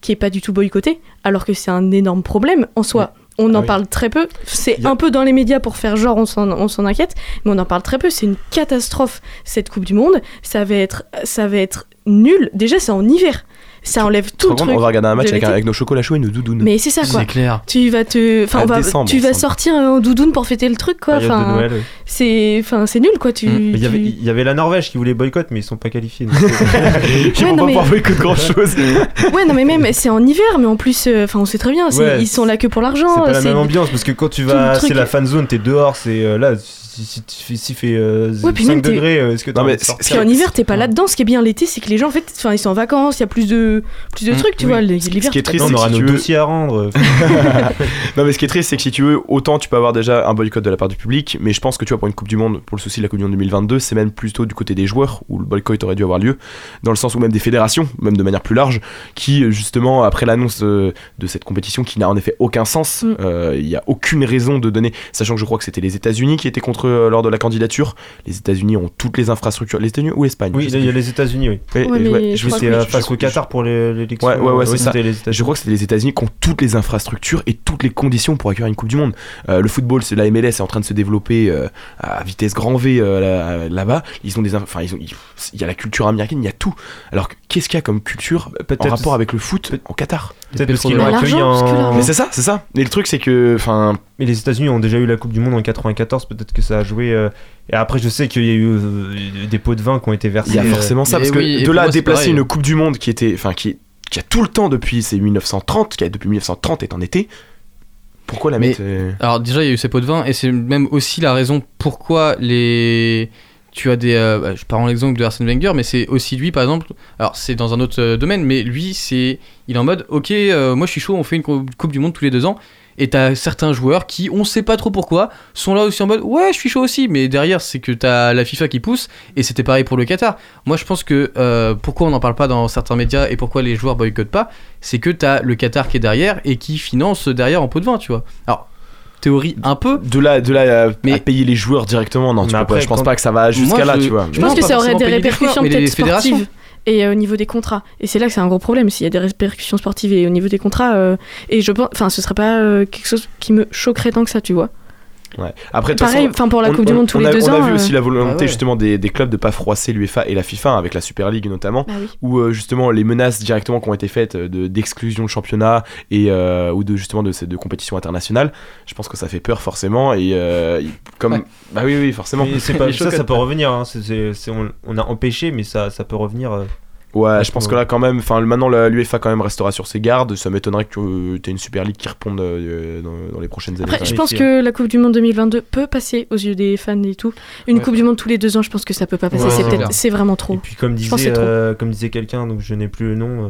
qui est pas du tout boycottée, alors que c'est un énorme problème en soi. On Ah en oui. parle très peu. C'est a- un peu dans les médias pour faire genre on s'en, on s'en inquiète, mais on en parle très peu. C'est une catastrophe cette Coupe du Monde. Ça va être, ça va être nul. Déjà, c'est en hiver. Ça enlève tout le truc. on va regarder un match avec, nos chocolats chauds et nos doudounes. Mais c'est ça quoi. C'est clair. Tu vas te, enfin, on va- décembre, tu vas sortir en doudoune pour fêter le truc quoi. Enfin, Noël, oui. c'est, enfin, c'est nul quoi. Tu, Mm. Il y, avait, tu- il y avait la Norvège qui voulait boycott, mais ils sont pas qualifiés. donc- Ils [laughs] Ouais, vont pas mais- pouvoir boycotter grand chose. [laughs] Ouais, non mais même c'est en hiver, mais en plus, euh, enfin, on sait très bien. Ouais, ils sont là que pour l'argent. C'est pas la même ambiance parce que quand tu vas, c'est la fan zone, t'es dehors, c'est euh, là, si, si, si, si fait euh, Ouais, puis 5 même t'es- degrés, euh, est-ce que t'as Non, mais envie de sortir Puis en hiver, t'es pas là-dedans. Ce qui est bien l'été, c'est que les gens, en fait, enfin, ils sont en vacances, il y a plus de, plus de Mm, trucs, tu oui. vois. Ce qui- L'hiver, ce qui est triste, on c'est aura que si nos tu veux- dossiers à rendre. [laughs] [laughs] Non mais ce qui est triste c'est que si tu veux autant tu peux avoir déjà un boycott de la part du public mais je pense que tu vois pour une Coupe du Monde pour le souci de la Coupe du Monde 2022 c'est même plutôt du côté des joueurs où le boycott aurait dû avoir lieu dans le sens où même des fédérations même de manière plus large qui justement après l'annonce de cette compétition qui n'a en effet aucun sens Mm. euh, il y a aucune raison de donner sachant que je crois que c'était les États-Unis qui étaient contre euh, lors de la candidature les États-Unis ont toutes les infrastructures les États-Unis ou l'Espagne Oui, il y a les États-Unis, oui. Ouais, Ouais, et- mais ouais, je C'était euh, face au Qatar pour les- l'élection. Ouais, ouais, ouais, c'est ça. c'était les. Je crois que c'est les États-Unis qui ont toutes les infrastructures et toutes les conditions pour accueillir une Coupe du Monde. Euh, le football, c'est la MLS est en train de se développer euh, à vitesse grand V euh, là- là-bas. Ils ont des, enfin, ils ont, il y a la culture américaine, il y a tout. Alors que qu'est-ce qu'il y a comme culture en rapport avec le foot en Qatar? Peut-être parce qu'ils l'ont accueilli en. Mais c'est ça, c'est ça. Et le truc, c'est que, enfin, Mais les États-Unis ont déjà eu la Coupe du Monde en 94, peut-être que ça a joué. euh, Et après, je sais qu'il y a eu euh, des pots de vin qui ont été versés. il y a euh, forcément ça mais parce que oui, de là à déplacer pareil. une Coupe du Monde qui était, enfin, qui, qui a tout le temps depuis c'est 1930, qui a depuis 1930 est en été. Pourquoi la mettre Alors déjà il y a eu ces pots de vin et c'est même aussi la raison pourquoi les tu as des euh, bah, je prends l'exemple de Arsène Wenger mais c'est aussi lui par exemple. Alors c'est dans un autre euh, domaine mais lui c'est il est en mode ok euh, moi je suis chaud on fait une cou- coupe du monde tous les deux ans. Et t'as certains joueurs qui on sait pas trop pourquoi sont là aussi en mode ouais je suis chaud aussi. Mais derrière c'est que t'as la FIFA qui pousse et c'était pareil pour le Qatar. Moi je pense que euh, pourquoi on n'en parle pas dans certains médias et pourquoi les joueurs boycottent pas c'est que t'as le Qatar qui est derrière et qui finance derrière en pot de vin tu vois. Alors théorie un peu de là, de là à, Mais- à payer les joueurs directement, non, tu après, pas, je pense quand- pas que ça va jusqu'à là, je- tu vois. Je Non, pense que ça aurait des répercussions peut-être sportives et euh, au niveau des contrats. Et c'est là que c'est un gros problème s'il y a des répercussions sportives et au niveau des contrats. euh, et je pense, enfin, ce serait pas euh, quelque chose qui me choquerait tant que ça, tu vois. Ouais. Après, Pareil, façon, pour la on- Coupe du on- Monde tous on les a, deux on ans. a vu euh, aussi la volonté Ah ouais. justement des, des clubs de pas froisser l'UEFA et la FIFA avec la Super League notamment, bah oui. où euh, justement les menaces directement qui ont été faites euh, de d'exclusion de championnat et euh, ou de justement de, ces- de compétitions internationales, je pense que ça fait peur forcément et euh, comme Ouais. bah oui oui forcément. pas, [laughs] ça, ça peut revenir. hein, on, on a empêché, mais ça, ça peut revenir. Euh. Ouais, je pense que là quand même, enfin maintenant la- l'UEFA quand même restera sur ses gardes. Ça m'étonnerait que tu aies une Super League qui réponde euh, dans, dans les prochaines années. Après, je pense que la Coupe du Monde 2022 peut passer aux yeux des fans et tout. Une Ouais. Coupe du Monde tous les deux ans, je pense que ça peut pas passer. Ouais, c'est vraiment Et trop. puis, comme disait, euh, comme disait quelqu'un, donc je n'ai plus le nom. euh,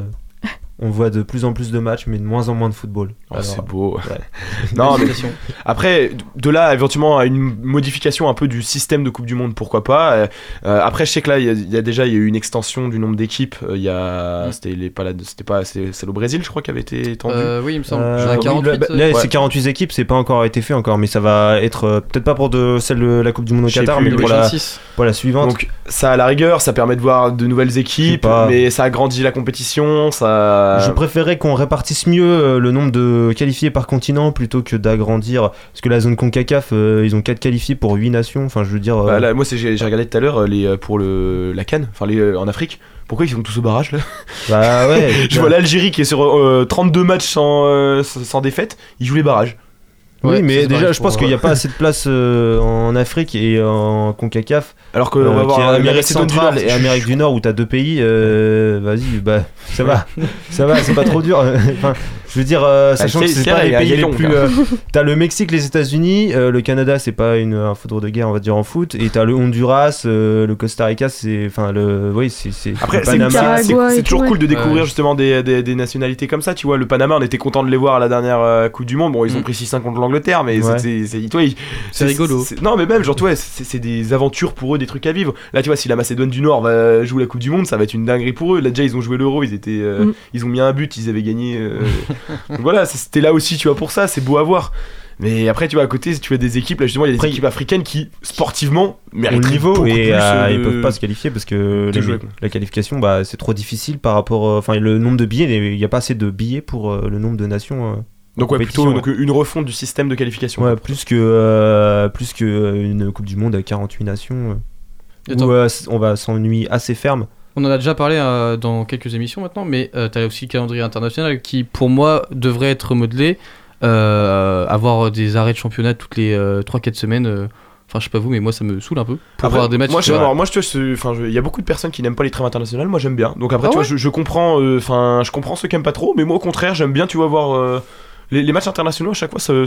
on voit de plus en plus de matchs, mais de moins en moins de football. Oh, Alors, c'est beau. ouais. [laughs] non, mais Félicitations. Après, de là éventuellement à une modification un peu du système de Coupe du Monde, pourquoi pas. Euh, euh, après, je sais que là, il y, a- il y a déjà il y a eu une extension du nombre d'équipes. Euh, Il y a, Mm. c'était les pas là, c'était pas, c'est c'est au Brésil, je crois, qui avait été étendu. Euh, oui il me semble Euh, J'en ai oui, 48, là, bah, euh, là, ouais. c'est 48 équipes, c'est pas encore été fait encore, mais ça va être euh, peut-être pas pour de celle de la Coupe du Monde au Qatar, plus, mais pour la, pour la suivante. Donc ça, à la rigueur, ça permet de voir de nouvelles équipes, mais ça agrandit la compétition. Ça. Je préférais qu'on répartisse mieux euh, le nombre de qualifiés par continent plutôt que d'agrandir. Parce que la zone CONCACAF, euh, ils ont 4 qualifiés pour 8 nations. Enfin, je veux dire. euh, Bah, là, moi, j'ai regardé tout à l'heure euh, les euh, pour le la Cannes, enfin les euh, en Afrique. Pourquoi ils sont tous au barrage là? Bah ouais. [laughs] Je vois l'Algérie qui est sur euh, 32 matchs sans, euh, sans sans défaite, ils jouent les barrages. Oui, Ouais, mais déjà, je pense qu'il n'y a pas assez de place euh, en Afrique et en CONCACAF. Alors qu'on euh, va voir la Amérique centrale et Amérique du Nord où t'as deux pays. euh, Vas-y, bah ça va, ça va, c'est pas trop dur. [laughs] Enfin, Je veux dire, euh, sachant c'est- que c'est pas les pays il y a les plus. euh, [laughs] t'as le Mexique, les États-Unis, euh, le Canada, c'est pas une un foudre de guerre, on va dire en foot, et t'as le Honduras, euh, le Costa Rica, c'est, enfin le, oui, c'est, c'est. Après, c'est toujours ouais. cool de découvrir Ouais. justement des, des- des nationalités comme ça. Tu vois, le Panama, on était content de les voir à la dernière euh, Coupe du Monde. Bon, ils ont Mm. pris 6-5 contre l'Angleterre, mais Ouais. c'est- rigolo. Non, mais même, genre, tu vois, c'est, des aventures pour eux, des trucs à vivre. Là, tu vois, si la Macédoine du Nord va jouer la Coupe du Monde, ça va être une dinguerie pour eux. Là, déjà, ils ont joué l'Euro, ils étaient, Mm. ils ont mis un but, ils avaient gagné. [laughs] Donc voilà, c'est- c'était là aussi, tu vois, pour ça, c'est beau à voir. Mais après, tu vois, à côté, tu as des équipes, là justement, il y a des Après, équipes africaines qui, sportivement, au méritent niveau beaucoup et plus, euh, euh, ils peuvent pas se qualifier parce que les- la qualification bah, c'est trop difficile par rapport euh, enfin le nombre de billets il n'y a pas assez de billets pour euh, le nombre de nations euh, Donc, ouais, plutôt ouais. donc, une refonte du système de qualification. ouais, plus que euh, plus que une coupe du monde à 48 nations euh, où euh, on va s'ennuyer assez ferme On en a déjà parlé euh, dans quelques émissions maintenant, mais euh, t'as aussi le calendrier international qui, pour moi, devrait être modelé. euh, avoir des arrêts de championnat toutes les 3-4 semaines. euh, Enfin, je sais pas vous, mais moi ça me saoule un peu. Pour Après, voir des matchs. Moi, tu je, alors, moi, je, enfin, il y a beaucoup de personnes qui n'aiment pas les trêves internationales. Moi, j'aime bien. Donc après, Ah tu vois, je, je comprends. euh, Enfin, je comprends ceux qui aiment pas trop, mais moi, au contraire, j'aime bien. Tu vois, voir euh, les, les matchs internationaux à chaque fois. Ça, ouais,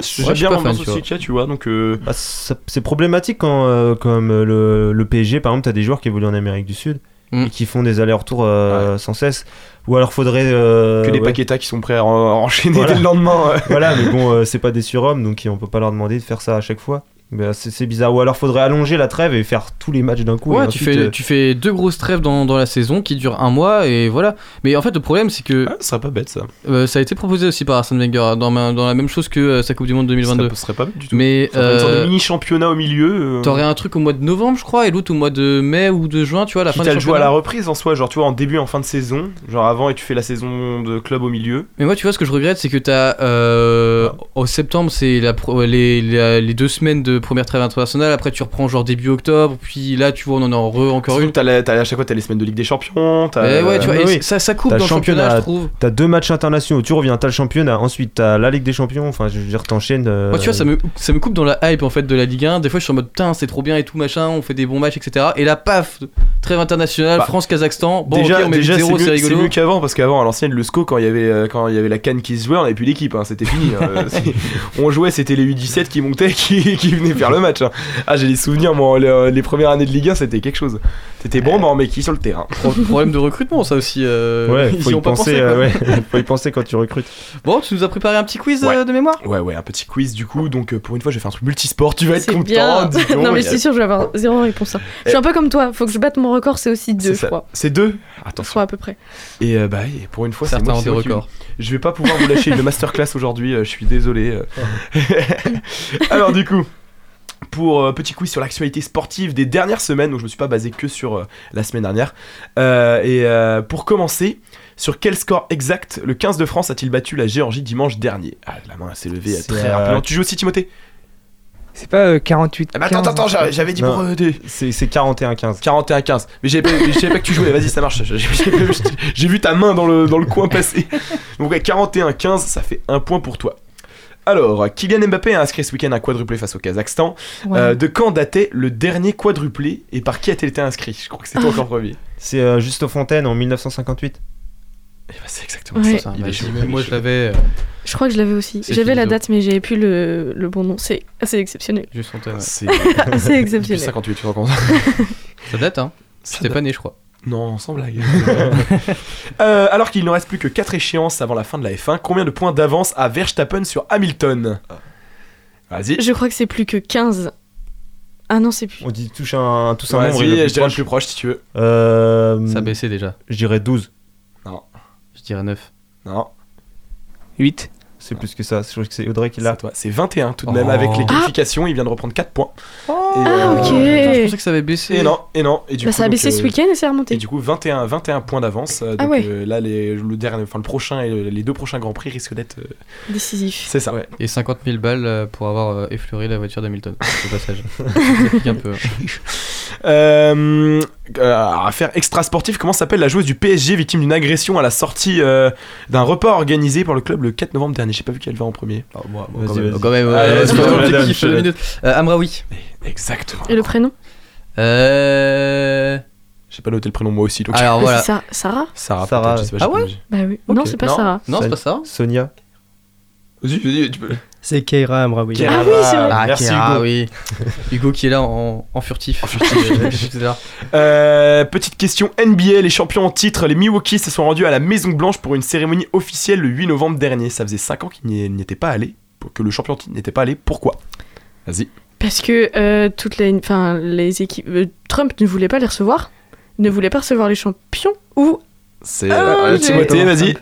j'aime bien l'ambiance tu aussi vois. qu'il y a, tu vois. Donc, euh, Bah, c'est problématique quand euh, comme le, le PSG par exemple t'as des joueurs qui évoluent en Amérique du Sud Mm. et qui font des allers-retours euh, sans cesse ou alors faudrait euh, que des ouais. paquetas qui sont prêts à en- enchaîner Voilà. dès le lendemain. [laughs] voilà mais bon euh, [laughs] c'est pas des surhommes donc on peut pas leur demander de faire ça à chaque fois euh, c'est c'est bizarre ou alors faudrait allonger la trêve et faire tous les matchs d'un coup et Ouais, tu ensuite, fais, euh, tu fais deux grosses trêves dans, dans la saison qui durent un mois et voilà. Mais en fait, le problème, c'est que Ah, ce serait pas bête ça. euh, ça a été proposé aussi par Arsène Wenger hein, dans, ma- dans la même chose que euh, sa Coupe du Monde 2022. Ce serait pas bête du tout. Mais Ça une sorte de euh, mini championnat au milieu. euh, t'aurais un truc au mois de novembre, je crois, et l'autre au mois de mai ou de juin, tu vois, à la fin Quitte le jouer à la reprise en soi, genre tu vois en début en fin de saison, genre avant et tu fais la saison de club au milieu. Mais moi, tu vois, ce que je regrette, c'est que t'as. Euh, Au septembre, c'est les, les, les deux semaines de première trêve internationale. Après, tu reprends genre début octobre. Puis là, tu vois, on en a re- encore une. t'as la- t'as- à chaque fois t'as les semaines de Ligue des Champions. ouais, tu vois, et ça, ça coupe dans le championnat, championnat, je trouve. t'as deux matchs internationaux tu reviens t'as le championnat ensuite t'as la Ligue des Champions enfin je veux dire t'enchaînes euh, Moi, tu vois, ça me, ça me coupe dans la hype en fait de la Ligue 1. Des fois, je suis en mode putain, c'est trop bien et tout machin, on fait des bons matchs, etc. Et là, paf, trêve internationale, Bah, France-Kazakhstan. Bon, déjà, ok, on met déjà 0 c'est rigolo. mieux qu'avant parce qu'avant à l'ancienne le SCO quand il y avait euh, quand il y avait la canne qui se jouait on avait plus d'équipe hein, c'était fini hein. Euh, [laughs] [laughs] on jouait c'était les U17 qui montaient [laughs] qui, qui venaient faire le match hein. ah j'ai des souvenirs moi les, les premières années de Ligue 1 c'était quelque chose c'était bon mais mais qui sur le terrain Pro- Problème de recrutement, ça aussi. euh, ouais ils faut y y ont pas penser pensé, euh, ouais. [laughs] faut y penser quand tu recrutes Bon, tu nous as préparé un petit quiz Ouais. euh, de mémoire? Ouais ouais un petit quiz du coup donc euh, pour une fois je vais faire un truc multisport tu vas être content bien. dis donc, non, mais y a- c'est sûr, je vais avoir zéro réponse. hein. Je suis un peu comme toi, faut que je batte mon record, c'est aussi deux, c'est je crois. c'est deux? Je crois à peu près. et euh, bah et pour une fois c'est Certains moi, qui- records. Je vais pas pouvoir vous lâcher une masterclass aujourd'hui, euh, je suis désolé. euh. [laughs] Alors du coup, pour euh, petit quiz sur l'actualité sportive des dernières semaines, donc je me suis pas basé que sur euh, la semaine dernière. Euh, et euh, pour commencer, sur quel score exact le 15 de France a-t-il battu la Géorgie dimanche dernier? Ah, la main s'est levée très euh, rapidement. Tu joues aussi Timothée? C'est pas euh, 48. ah bah attends, 15. attends, j'avais j'avais dit Non. pour euh, des- c'est c'est 41-15 41-15. Mais j'ai pas- je savais pas que tu jouais, vas-y, ça marche. J'ai vu ta main dans le, dans le coin passer. Donc, ouais, 41-15, ça fait un point pour toi. Alors, Kylian Mbappé a inscrit ce week-end un quadruplé face au Kazakhstan. Ouais. Euh, de quand datait le dernier quadruplé et par qui a-t-il été inscrit? Je crois que c'est toi encore premier. c'est euh, Juste Fontaine en 1958 Eh ben, c'est exactement Ouais. ça. Bah, moi je l'avais. euh, Je crois que je l'avais aussi. J'avais la date, mais j'avais plus le, le bon nom. C'est assez exceptionnel. Juste Fontaine, ouais. C'est [laughs] assez exceptionnel. 58, tu racontes. Ça date, hein date. pas né, je crois. Non, sans blague. [laughs] Euh, alors qu'il ne reste plus que 4 échéances avant la fin de la F1, combien de points d'avance a Verstappen sur Hamilton? Vas-y. Je crois que c'est plus que 15. Ah non, c'est plus. on dit touche un, tous un nombre Vas-y, je plus dirais le proche. plus proche si tu veux. Euh, Ça a baissé déjà. je dirais 12 Je dirais 9. Non. 8. C'est plus que ça je crois que c'est Audrey qui l'a toi. C'est 21 tout de même Oh. avec les qualifications. Il vient de reprendre 4 points. Et, Ah, euh, ok. Je pensais que ça avait baissé. Et non, et non. Et du Bah, coup, ça a donc, baissé ce euh, week-end et c'est remonté. Et du coup, 21, 21 points d'avance. euh, Ah donc ouais. euh, là, les, le dernier, enfin le prochain et le- les deux prochains grands prix risquent d'être. euh, Décisif. c'est ça, ouais. Et 50 000 balles pour avoir effleuré la voiture d'Hamilton. Au passage. [laughs] Ça pique un peu. Euh, euh, affaire extra sportive, comment s'appelle la joueuse du PSG victime d'une agression à la sortie euh, d'un repas organisé par le club le 4 novembre dernier? J'ai pas vu qu'elle va en premier. Oh, moi, Vas-y, quand même, vas-y. quand même, euh, Amraoui. Exactement. Et le prénom? Euh. J'ai pas noté le prénom moi aussi. Donc... Alors Ah, voilà. Sarah? Sarah, Sarah, peut-être, je sais pas, Ah ouais? Bah oui. Non, c'est pas Non. Sarah. Non, c'est pas ça. Sonia. Vas-y, vas-y, tu peux. C'est Keira Amraoui. Ah oui, c'est vrai. Ah, Merci, Hugo. oui. [laughs] Hugo qui est là en, en furtif. En furtif. [laughs] Euh, petite question NBA, les champions en titre, les Milwaukee se sont rendus à la Maison Blanche pour une cérémonie officielle le 8 novembre dernier. Ça faisait 5 ans qu'ils n'y étaient pas allés, que le champion en titre n'était pas allé. Pourquoi? Vas-y. Parce que euh, toutes les, enfin, les équipes, euh, Trump ne voulait pas les recevoir, ne voulait pas recevoir les champions ou C'est Ah, euh, Timothée, vas-y.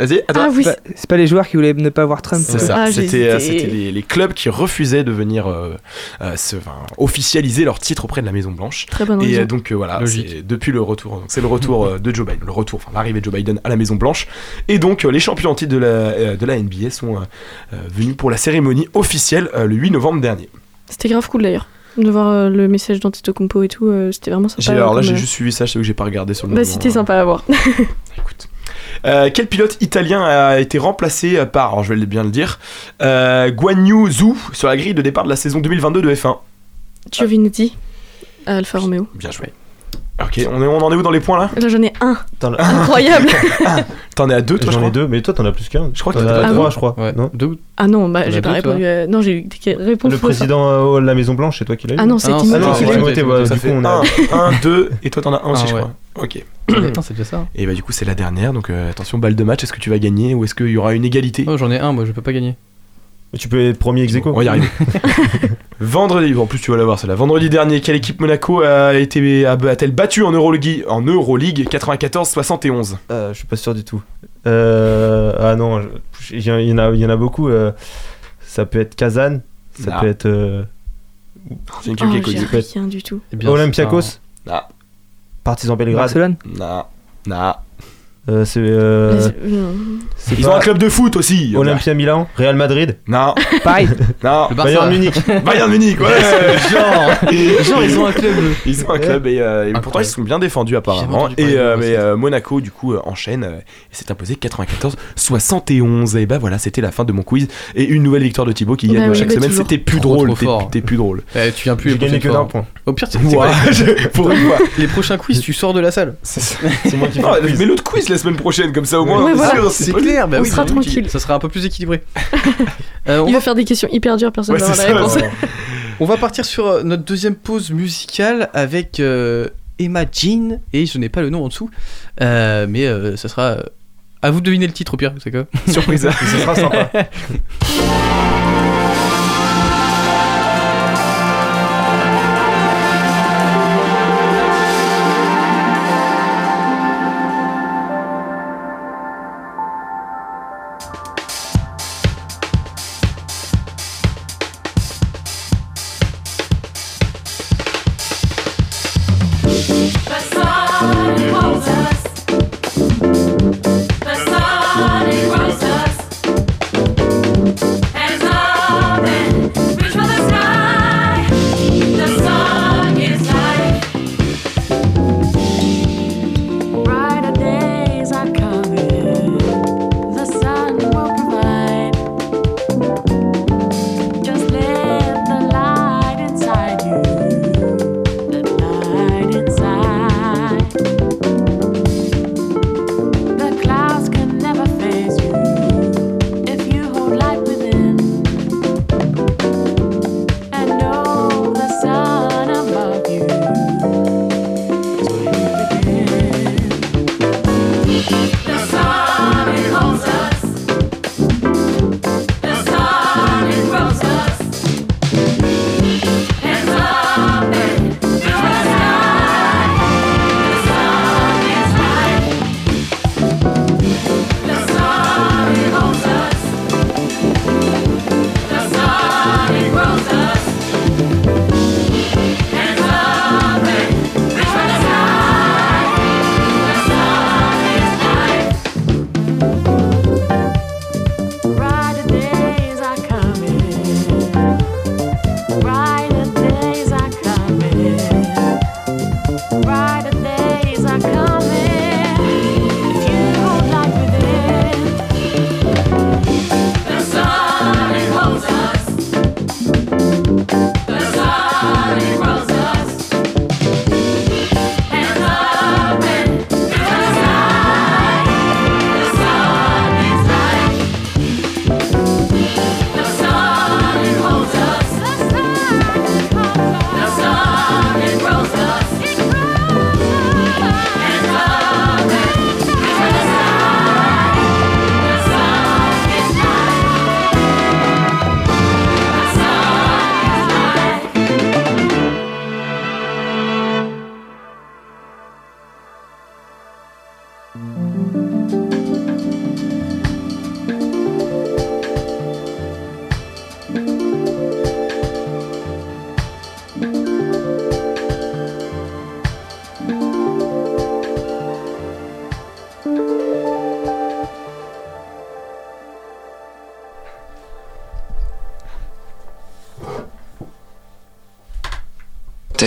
Vas-y, attends. ah oui, C'est pas- C'est pas les joueurs qui voulaient ne pas voir Trump. C'est ça, Ah, c'était euh, les, les clubs qui refusaient de venir euh, euh, se- enfin, officialiser leur titre auprès de la Maison Blanche. très bonne Et euh, donc euh, voilà, depuis le retour, donc c'est le retour euh, de Joe Biden, le retour, enfin l'arrivée de Joe Biden à la Maison Blanche. Et donc euh, les champions en titre de la, euh, de la NBA sont venus pour la cérémonie officielle euh, le 8 novembre dernier. C'était grave cool d'ailleurs de voir euh, le message d'Antetokounmpo et tout. euh, c'était vraiment sympa. J'ai- alors là comme, j'ai euh, juste suivi ça, je sais que j'ai pas regardé sur le Bah, moment, c'était euh, sympa à voir. [laughs] Écoute. Euh, quel pilote italien a été remplacé par, alors je vais bien le dire, euh, Guan Yu Zhu sur la grille de départ de la saison 2022 de F1 Giovinazzi à Alfa Romeo. Bien joué. Ok, on, est, on en est où dans les points là Là j'en ai un. T'en as- Incroyable. [laughs] T'en es à deux toi je J'en ai deux, mais toi t'en as plus qu'un. Je crois que T'en as deux. trois, Ah je crois. Ouais. Non Deux. Ah non, bah j'ai as pas deux, répondu. euh, Non, j'ai eu des réponses. Le président euh, de la Maison Blanche, c'est toi qui l'as eu Ah non, c'est Ah Timothée Ah non, qui c'est. Timothée, du fait coup on a. 1, 2, et toi t'en as un aussi Ah, je crois. Ok. Attends, c'est déjà ça. Et bah du coup c'est la dernière, donc euh, attention, balle de match, est-ce que tu vas gagner ou est-ce qu'il y aura une égalité? Oh, j'en ai un, moi je peux pas gagner. Tu peux être premier ex aequo. On va y arriver. [laughs] Vendredi, en plus tu vas l'avoir celle-là. Vendredi dernier, quelle équipe Monaco a été a-t-elle battu en Euroleague en Euroleague 94-71 Euh, je suis pas sûr du tout. Euh, ah non, il y, en- il y en a, il y en a beaucoup. euh, ça peut être Kazan, ça peut être euh, C'est une Oh, qui rien du tout. Eh bien, Olympiakos, c'est Ah, Partizan Belgrade. Barcelone nah, nah. Euh, c'est euh, c'est Ils pas ont un club de foot aussi. Olympia Milan, Real Madrid, Non, [laughs] Pareil. non. Le. Bayern Munich. [laughs] Bayern Munich, ouais. [laughs] Genre, genre, ils ont un club. Ils ont un club et, euh, et pourtant ils sont bien défendus apparemment. Et euh, mais euh, Monaco du coup euh, enchaîne euh, et s'est imposé 94-71. Et bah voilà, c'était la fin de mon quiz et une nouvelle victoire de Thibaut qui Bah gagne chaque bah semaine. C'était plus Trop, drôle, trop t'es- plus drôle. Eh, tu viens plus J'ai gagné que d'un point. Au pire, c'est pour une fois. les prochains quiz, tu sors de la salle. C'est moi qui mais l'autre quiz la semaine prochaine, comme ça au moins on voilà. C'est clair, bah On oui, sera bah tranquille. Ça sera un peu plus équilibré. [laughs] Euh, on, Il va, va faire des questions hyper dures, personne Ouais, ne va c'est avoir la ça, réponse. [laughs] on va partir sur euh, notre deuxième pause musicale avec euh, Emma Jean et je n'ai pas le nom en dessous, Euh, mais euh, ça sera à vous de deviner le titre au pire, c'est quoi? Surprise. [laughs] Ce sera sympa.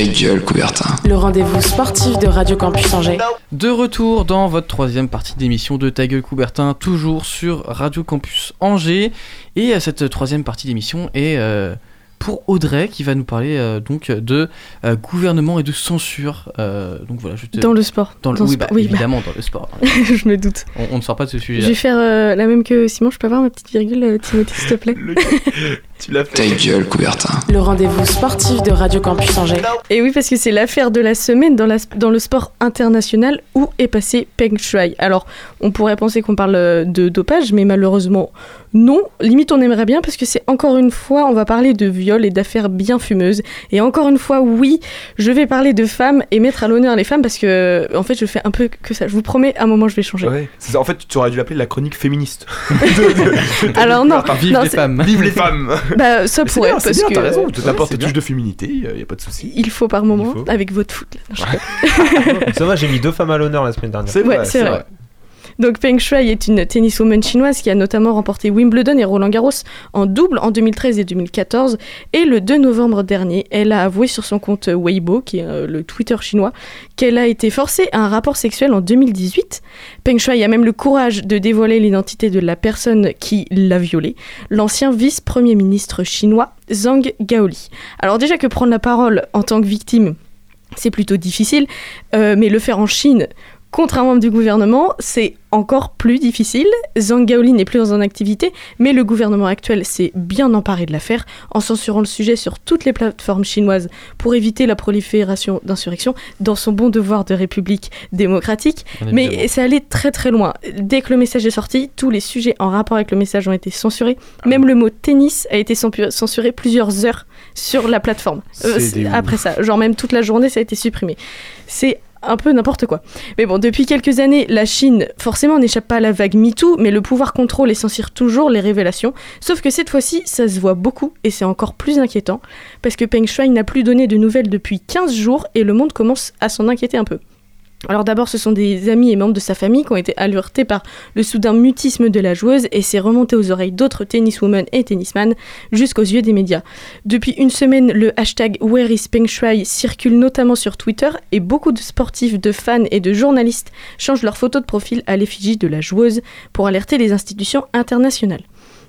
Ta gueule, Coubertin. Le rendez-vous sportif de Radio Campus Angers. De retour dans votre troisième partie d'émission de Ta gueule Coubertin, toujours sur Radio Campus Angers. Et euh, cette troisième partie d'émission est euh, pour Audrey qui va nous parler euh, donc de euh, gouvernement et de censure. Euh, donc voilà, je te- Dans le sport. Dans le... Dans le oui, sport, bah, oui, bah. évidemment dans le sport. [laughs] je me doute. On, on ne sort pas de ce sujet. Je vais faire euh, la même que Simon. Je peux avoir ma petite virgule, Timothée, s'il te plaît Tu l'as Ta gueule, Coubertin. Le rendez-vous sportif de Radio Campus Angers. Et oui, parce que c'est l'affaire de la semaine dans, la, dans le sport international où est passé Peng Shuai. Alors, on pourrait penser qu'on parle de dopage, mais malheureusement, non. Limite, on aimerait bien parce que c'est encore une fois, on va parler de viol et d'affaires bien fumeuses. Et encore une fois, oui, je vais parler de femmes et mettre à l'honneur les femmes parce que, en fait, je fais un peu que ça. Je vous promets, à un moment, je vais changer. Ouais. C'est ça, En fait, tu aurais dû l'appeler la chronique féministe. [laughs] [laughs] Alors, non, Vive non, les femmes. Vive les femmes [laughs] Bah, ça Mais C'est pourrait, bien, c'est parce bien, que t'as raison. Tu Ouais, apportes c'est tes touches de féminité, y a pas de souci. il faut par moment, faut. avec votre foot. Là. Non, je rigole. Ça va, j'ai mis deux femmes à l'honneur la semaine dernière. C'est Ouais, vrai, c'est vrai. Donc Peng Shuai est une tenniswoman chinoise qui a notamment remporté Wimbledon et Roland Garros en double en 2013 et 2014. Et le 2 novembre dernier, elle a avoué sur son compte Weibo, qui est euh, le Twitter chinois, qu'elle a été forcée à un rapport sexuel en 2018. Peng Shuai a même le courage de dévoiler l'identité de la personne qui l'a violée, l'ancien vice-premier ministre chinois Zhang Gaoli. Alors déjà que prendre la parole en tant que victime, c'est plutôt difficile, euh, mais le faire en Chine contre un membre du gouvernement, c'est encore plus difficile. Zhang Gaoli n'est plus en activité, mais le gouvernement actuel s'est bien emparé de l'affaire en censurant le sujet sur toutes les plateformes chinoises pour éviter la prolifération d'insurrections dans son bon devoir de république démocratique. Mais ça allait très très loin. Dès que le message est sorti, tous les sujets en rapport avec le message ont été censurés. Même le mot tennis a été censu- censuré plusieurs heures sur la plateforme. Euh, C'est c'est- après ça, genre même toute la journée, ça a été supprimé. C'est un peu n'importe quoi. Mais bon, depuis quelques années, la Chine, forcément, n'échappe pas à la vague MeToo, mais le pouvoir contrôle et censure toujours les révélations. Sauf que cette fois-ci, ça se voit beaucoup, et c'est encore plus inquiétant, parce que Peng Shuai n'a plus donné de nouvelles depuis 15 jours, et le monde commence à s'en inquiéter un peu. Alors d'abord, ce sont des amis et membres de sa famille qui ont été alertés par le soudain mutisme de la joueuse et c'est remonté aux oreilles d'autres tenniswomen et tennisman jusqu'aux yeux des médias. Depuis une semaine, le hashtag Where is Peng Shuai circule notamment sur Twitter et beaucoup de sportifs, de fans et de journalistes changent leur photo de profil à l'effigie de la joueuse pour alerter les institutions internationales.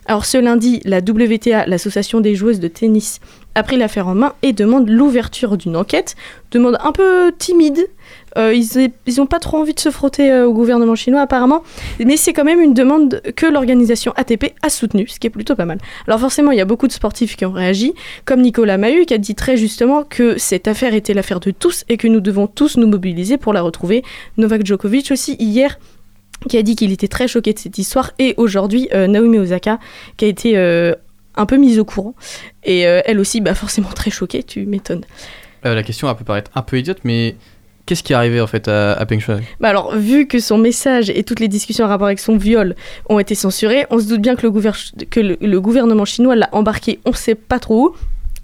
Alors ce lundi, la WTA, l'association des joueuses de tennis, a pris l'affaire en main et demande l'ouverture d'une enquête. Demande un peu timide. Euh, ils n'ont pas trop envie de se frotter euh, au gouvernement chinois apparemment, mais c'est quand même une demande que l'organisation ATP a soutenue, ce qui est plutôt pas mal. Alors forcément, il y a beaucoup de sportifs qui ont réagi, comme Nicolas Mahut qui a dit très justement que cette affaire était l'affaire de tous et que nous devons tous nous mobiliser pour la retrouver. Novak Djokovic aussi hier qui a dit qu'il était très choqué de cette histoire et aujourd'hui euh, Naomi Osaka qui a été un peu mise au courant et elle aussi bah forcément très choquée, tu m'étonnes. La question peut paraître un peu idiote, mais qu'est-ce qui est arrivé en fait à, à Peng Bah alors, vu que son message et toutes les discussions en rapport avec son viol ont été censurées, on se doute bien que le, le- gouvernement chinois l'a embarqué, on sait pas trop où,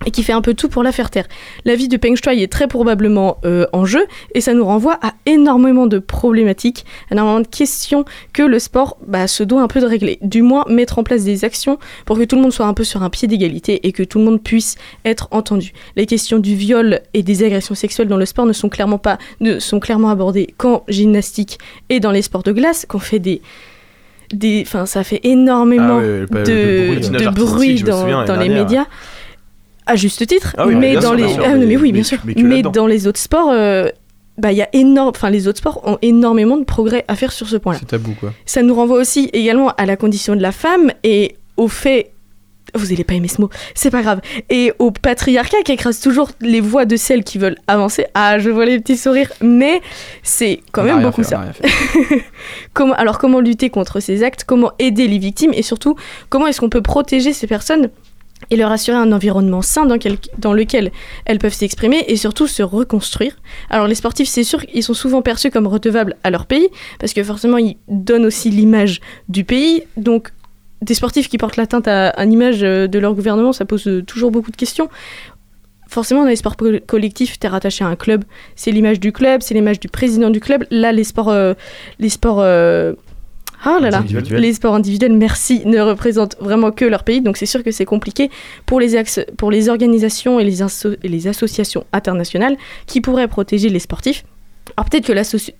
et qui fait un peu tout pour la faire taire. La vie de Peng Shuai est très probablement euh, en jeu, et ça nous renvoie à énormément de problématiques, énormément de questions que le sport bah, se doit un peu de régler. Du moins, mettre en place des actions pour que tout le monde soit un peu sur un pied d'égalité et que tout le monde puisse être entendu. Les questions du viol et des agressions sexuelles dans le sport ne sont clairement pas ne sont clairement abordées qu'en gymnastique et dans les sports de glace, qu'on fait des enfin ça fait énormément Ah de, bruit, de dans, les médias à juste titre Ah oui, mais bien dans sûr, les sûr, ah, mais- mais oui bien sûr mais dans les autres sports euh, bah il y a énorme enfin les autres sports ont énormément de progrès à faire sur ce point-là C'est tabou quoi. ça nous renvoie aussi également à la condition de la femme et au fait. Vous allez pas aimer ce mot, c'est pas grave. Et au patriarcat qui écrase toujours les voix de celles qui veulent avancer. Ah, je vois les petits sourires, mais c'est quand On même beaucoup fait, ça. [laughs] Comment, alors, comment lutter contre ces actes Comment aider les victimes Et surtout, comment est-ce qu'on peut protéger ces personnes et leur assurer un environnement sain dans, quel- dans lequel elles peuvent s'exprimer et surtout se reconstruire. Alors les sportifs, c'est sûr qu'ils sont souvent perçus comme redevables à leur pays, parce que forcément ils donnent aussi l'image du pays. Donc des sportifs qui portent l'atteinte à, à l'image euh, de leur gouvernement, ça pose euh, toujours beaucoup de questions. Forcément, dans les sports co- collectifs, tu es rattaché à un club. C'est l'image du club, c'est l'image du président du club. Là, les sports, euh, les sports Ah là là, les sports individuels, merci, ne représentent vraiment que leur pays, donc c'est sûr que c'est compliqué pour les, pour les organisations et les, asso- et les associations internationales qui pourraient protéger les sportifs. Alors peut-être que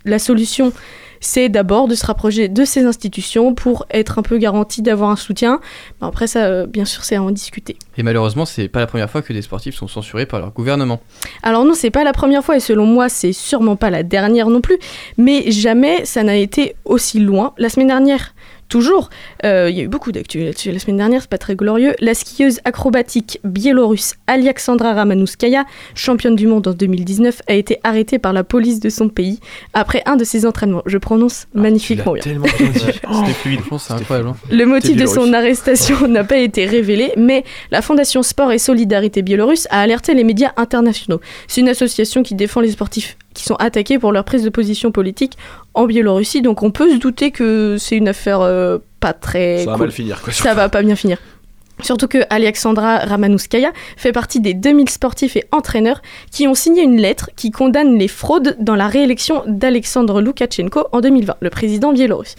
la solution, c'est d'abord de se rapprocher de ces institutions pour être un peu garanti d'avoir un soutien. Après ça, euh, bien sûr, c'est à en discuter. Et malheureusement, c'est pas la première fois que des sportifs sont censurés par leur gouvernement. Alors non, c'est pas la première fois et selon moi, c'est sûrement pas la dernière non plus, mais jamais ça n'a été aussi loin. La semaine dernière, toujours, euh, il y a eu beaucoup d'actu là-dessus. La semaine dernière, c'est pas très glorieux. La skieuse acrobatique biélorusse Alexandra Ramanouskaya, championne du monde en 2019, a été arrêtée par la police de son pays après un de ses entraînements. Je prononce magnifiquement bien. Tellement bien dit. [laughs] C'était fluide, je pense, c'est incroyable. hein. Le motif de son arrestation [laughs] n'a pas été révélé, mais la Fondation Sport et Solidarité Biélorusse a alerté les médias internationaux. C'est une association qui défend les sportifs qui sont attaqués pour leur prise de position politique en Biélorussie, donc on peut se douter que c'est une affaire euh, pas très Ça va cool. mal finir, quoi. Ça va pas bien finir. Surtout que Alexandra Ramanouskaya fait partie des 2000 sportifs et entraîneurs qui ont signé une lettre qui condamne les fraudes dans la réélection d'Alexandre Loukachenko en 2020, le président biélorusse.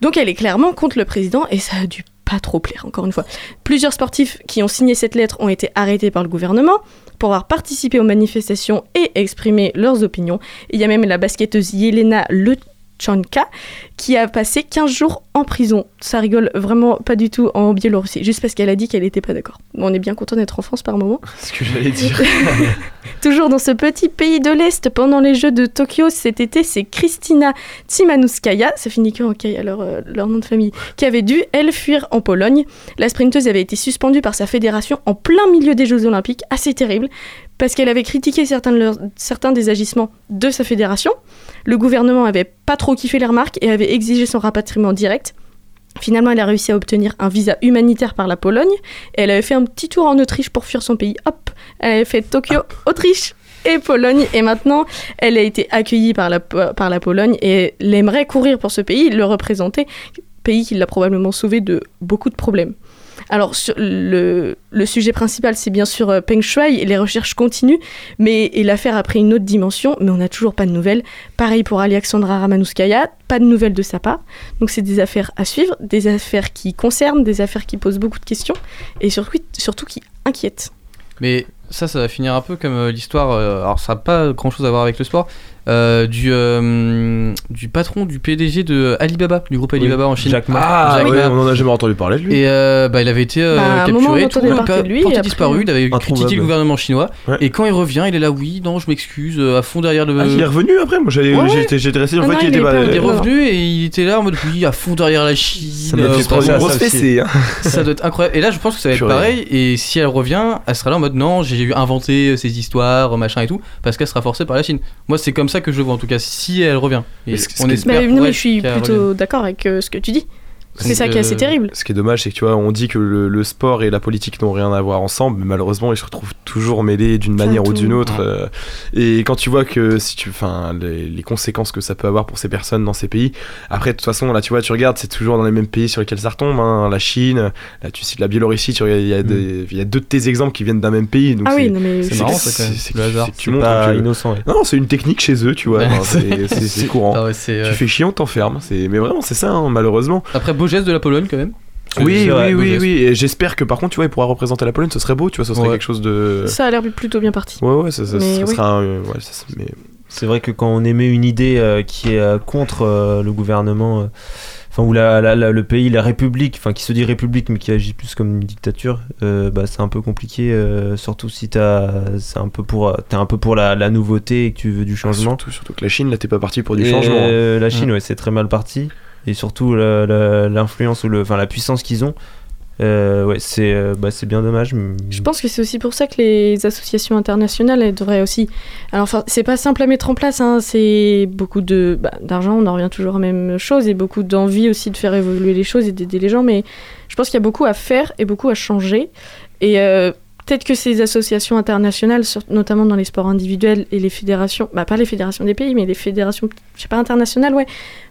Donc elle est clairement contre le président et ça a dû pas trop plaire, encore une fois. Plusieurs sportifs qui ont signé cette lettre ont été arrêtés par le gouvernement pour avoir participé aux manifestations et exprimé leurs opinions. Il y a même la basketteuse Yelena Lechanka qui a passé 15 jours en prison. Ça rigole vraiment pas du tout en Biélorussie, juste parce qu'elle a dit qu'elle n'était pas d'accord. On est bien content d'être en France par moment. Ce que j'allais dire. [laughs] Toujours dans ce petit pays de l'Est, pendant les Jeux de Tokyo cet été, c'est Kristina Timanouskaya, ça finit que en Kaya, leur, euh, leur nom de famille, qui avait dû, elle, fuir en Pologne. La sprinteuse avait été suspendue par sa fédération en plein milieu des Jeux Olympiques, assez terrible, parce qu'elle avait critiqué certains, de leurs- certains des agissements de sa fédération. Le gouvernement avait pas trop kiffé les remarques et avait exigé son rapatriement direct. Finalement, elle a réussi à obtenir un visa humanitaire par la Pologne. Et elle avait fait un petit tour en Autriche pour fuir son pays. Hop, elle avait fait Tokyo, Autriche et Pologne. Et maintenant, elle a été accueillie par la, par la Pologne et elle aimerait courir pour ce pays, le représenter. Pays qui l'a probablement sauvé de beaucoup de problèmes. Alors, le, sujet principal, c'est bien sûr euh, Peng Shuai les recherches continuent, mais l'affaire a pris une autre dimension, mais on n'a toujours pas de nouvelles. Pareil pour Alexandra Ramanouskaya, pas de nouvelles de sa part. Donc, c'est des affaires à suivre, des affaires qui concernent, des affaires qui posent beaucoup de questions et surtout, surtout qui inquiètent. Mais ça, ça va finir un peu comme euh, l'histoire. euh, alors, ça n'a pas grand chose à voir avec le sport. euh, du, euh, du patron du PDG de Alibaba, du groupe Alibaba en Chine. Jack Ma. Ah, Jack ouais, Ma. on en a jamais entendu parler de lui. Et euh, bah, il avait été euh, Bah, capturé, tout, pas- lui, porté disparu, il avait critiqué le gouvernement chinois. Ouais. Et quand il revient, il est là, oui, non, je m'excuse, à fond derrière le. Ah, il est revenu après Moi Ouais, ouais. j'étais j'étais resté dans Ah le non, fait qu'il il était pas. il est non. revenu et il était là en mode oui, à fond derrière la Chine. Ça fait une à grosse fessée. hein. ça doit être incroyable. Et là, je pense que ça va être pareil. Et si elle revient, elle sera là en mode non, j'ai eu inventé ces histoires, machin et tout, parce qu'elle sera forcée par la Chine. Moi, c'est comme ça que je vois en tout cas. Si elle revient, et Mais on espère. Non, mais je suis plutôt d'accord avec euh, ce que tu dis. C'est ça qui est assez euh, terrible. Ce qui est dommage, c'est que tu vois, on dit que le, le sport et la politique n'ont rien à voir ensemble, mais malheureusement, ils se retrouvent toujours mêlés d'une manière ou d'une autre. euh, et quand tu vois que si tu, enfin, les, les conséquences que ça peut avoir pour ces personnes dans ces pays. Après, de toute façon, là, tu vois, tu regardes, c'est toujours dans les mêmes pays sur lesquels ça retombe. hein, la Chine, là, tu cites la Biélorussie, tu regardes, il y a, des- il y a deux de tes exemples qui viennent d'un même pays. Donc Ah oui, non mais c'est marrant, c'est- le hasard. c'est que tu C'est montres pas que- innocent. ouais. Non, c'est une technique chez eux, tu vois. Ouais, [laughs] c'est- [laughs] courant. Tu fais chier, on t'enferme. C'est- Mais vraiment, c'est ça, hein, malheureusement. Après, beau geste de la Pologne quand même. Oui, oui, oui, oui. J'espère que par contre, tu vois, il pourra représenter la Pologne, ce serait beau, tu vois, ce serait Ouais. quelque chose de. ça a l'air plutôt bien parti. Ouais, ouais, ça, ça, Mais ça oui. sera un. ouais, ça, mais... C'est vrai que quand on émet une idée euh, qui est euh, contre euh, le gouvernement, euh, enfin où la, la- la- le pays, la République, enfin qui se dit République mais qui agit plus comme une dictature, euh, bah, c'est un peu compliqué, euh, surtout si t'as, c'est un peu pour, euh, t'es un peu pour la, la nouveauté et que tu veux du changement. Surtout, surtout que la Chine, là, t'es pas parti pour du Et, changement. hein. euh, la Chine, ouais, c'est très mal parti. Et surtout l'influence ou le, enfin la puissance qu'ils ont. Euh, ouais, c'est, euh, bah, bien dommage. Je pense que c'est aussi pour ça que les associations internationales elles devraient aussi. Alors, enfin, c'est pas simple à mettre en place, hein, c'est beaucoup bah, d'argent, on en revient toujours à la même chose, et beaucoup d'envie aussi de faire évoluer les choses et d'aider les gens, mais je pense qu'il y a beaucoup à faire et beaucoup à changer. Et euh, peut-être que ces associations internationales, notamment dans les sports individuels et les fédérations, bah pas les fédérations des pays, mais les fédérations, je sais pas, internationales, ouais,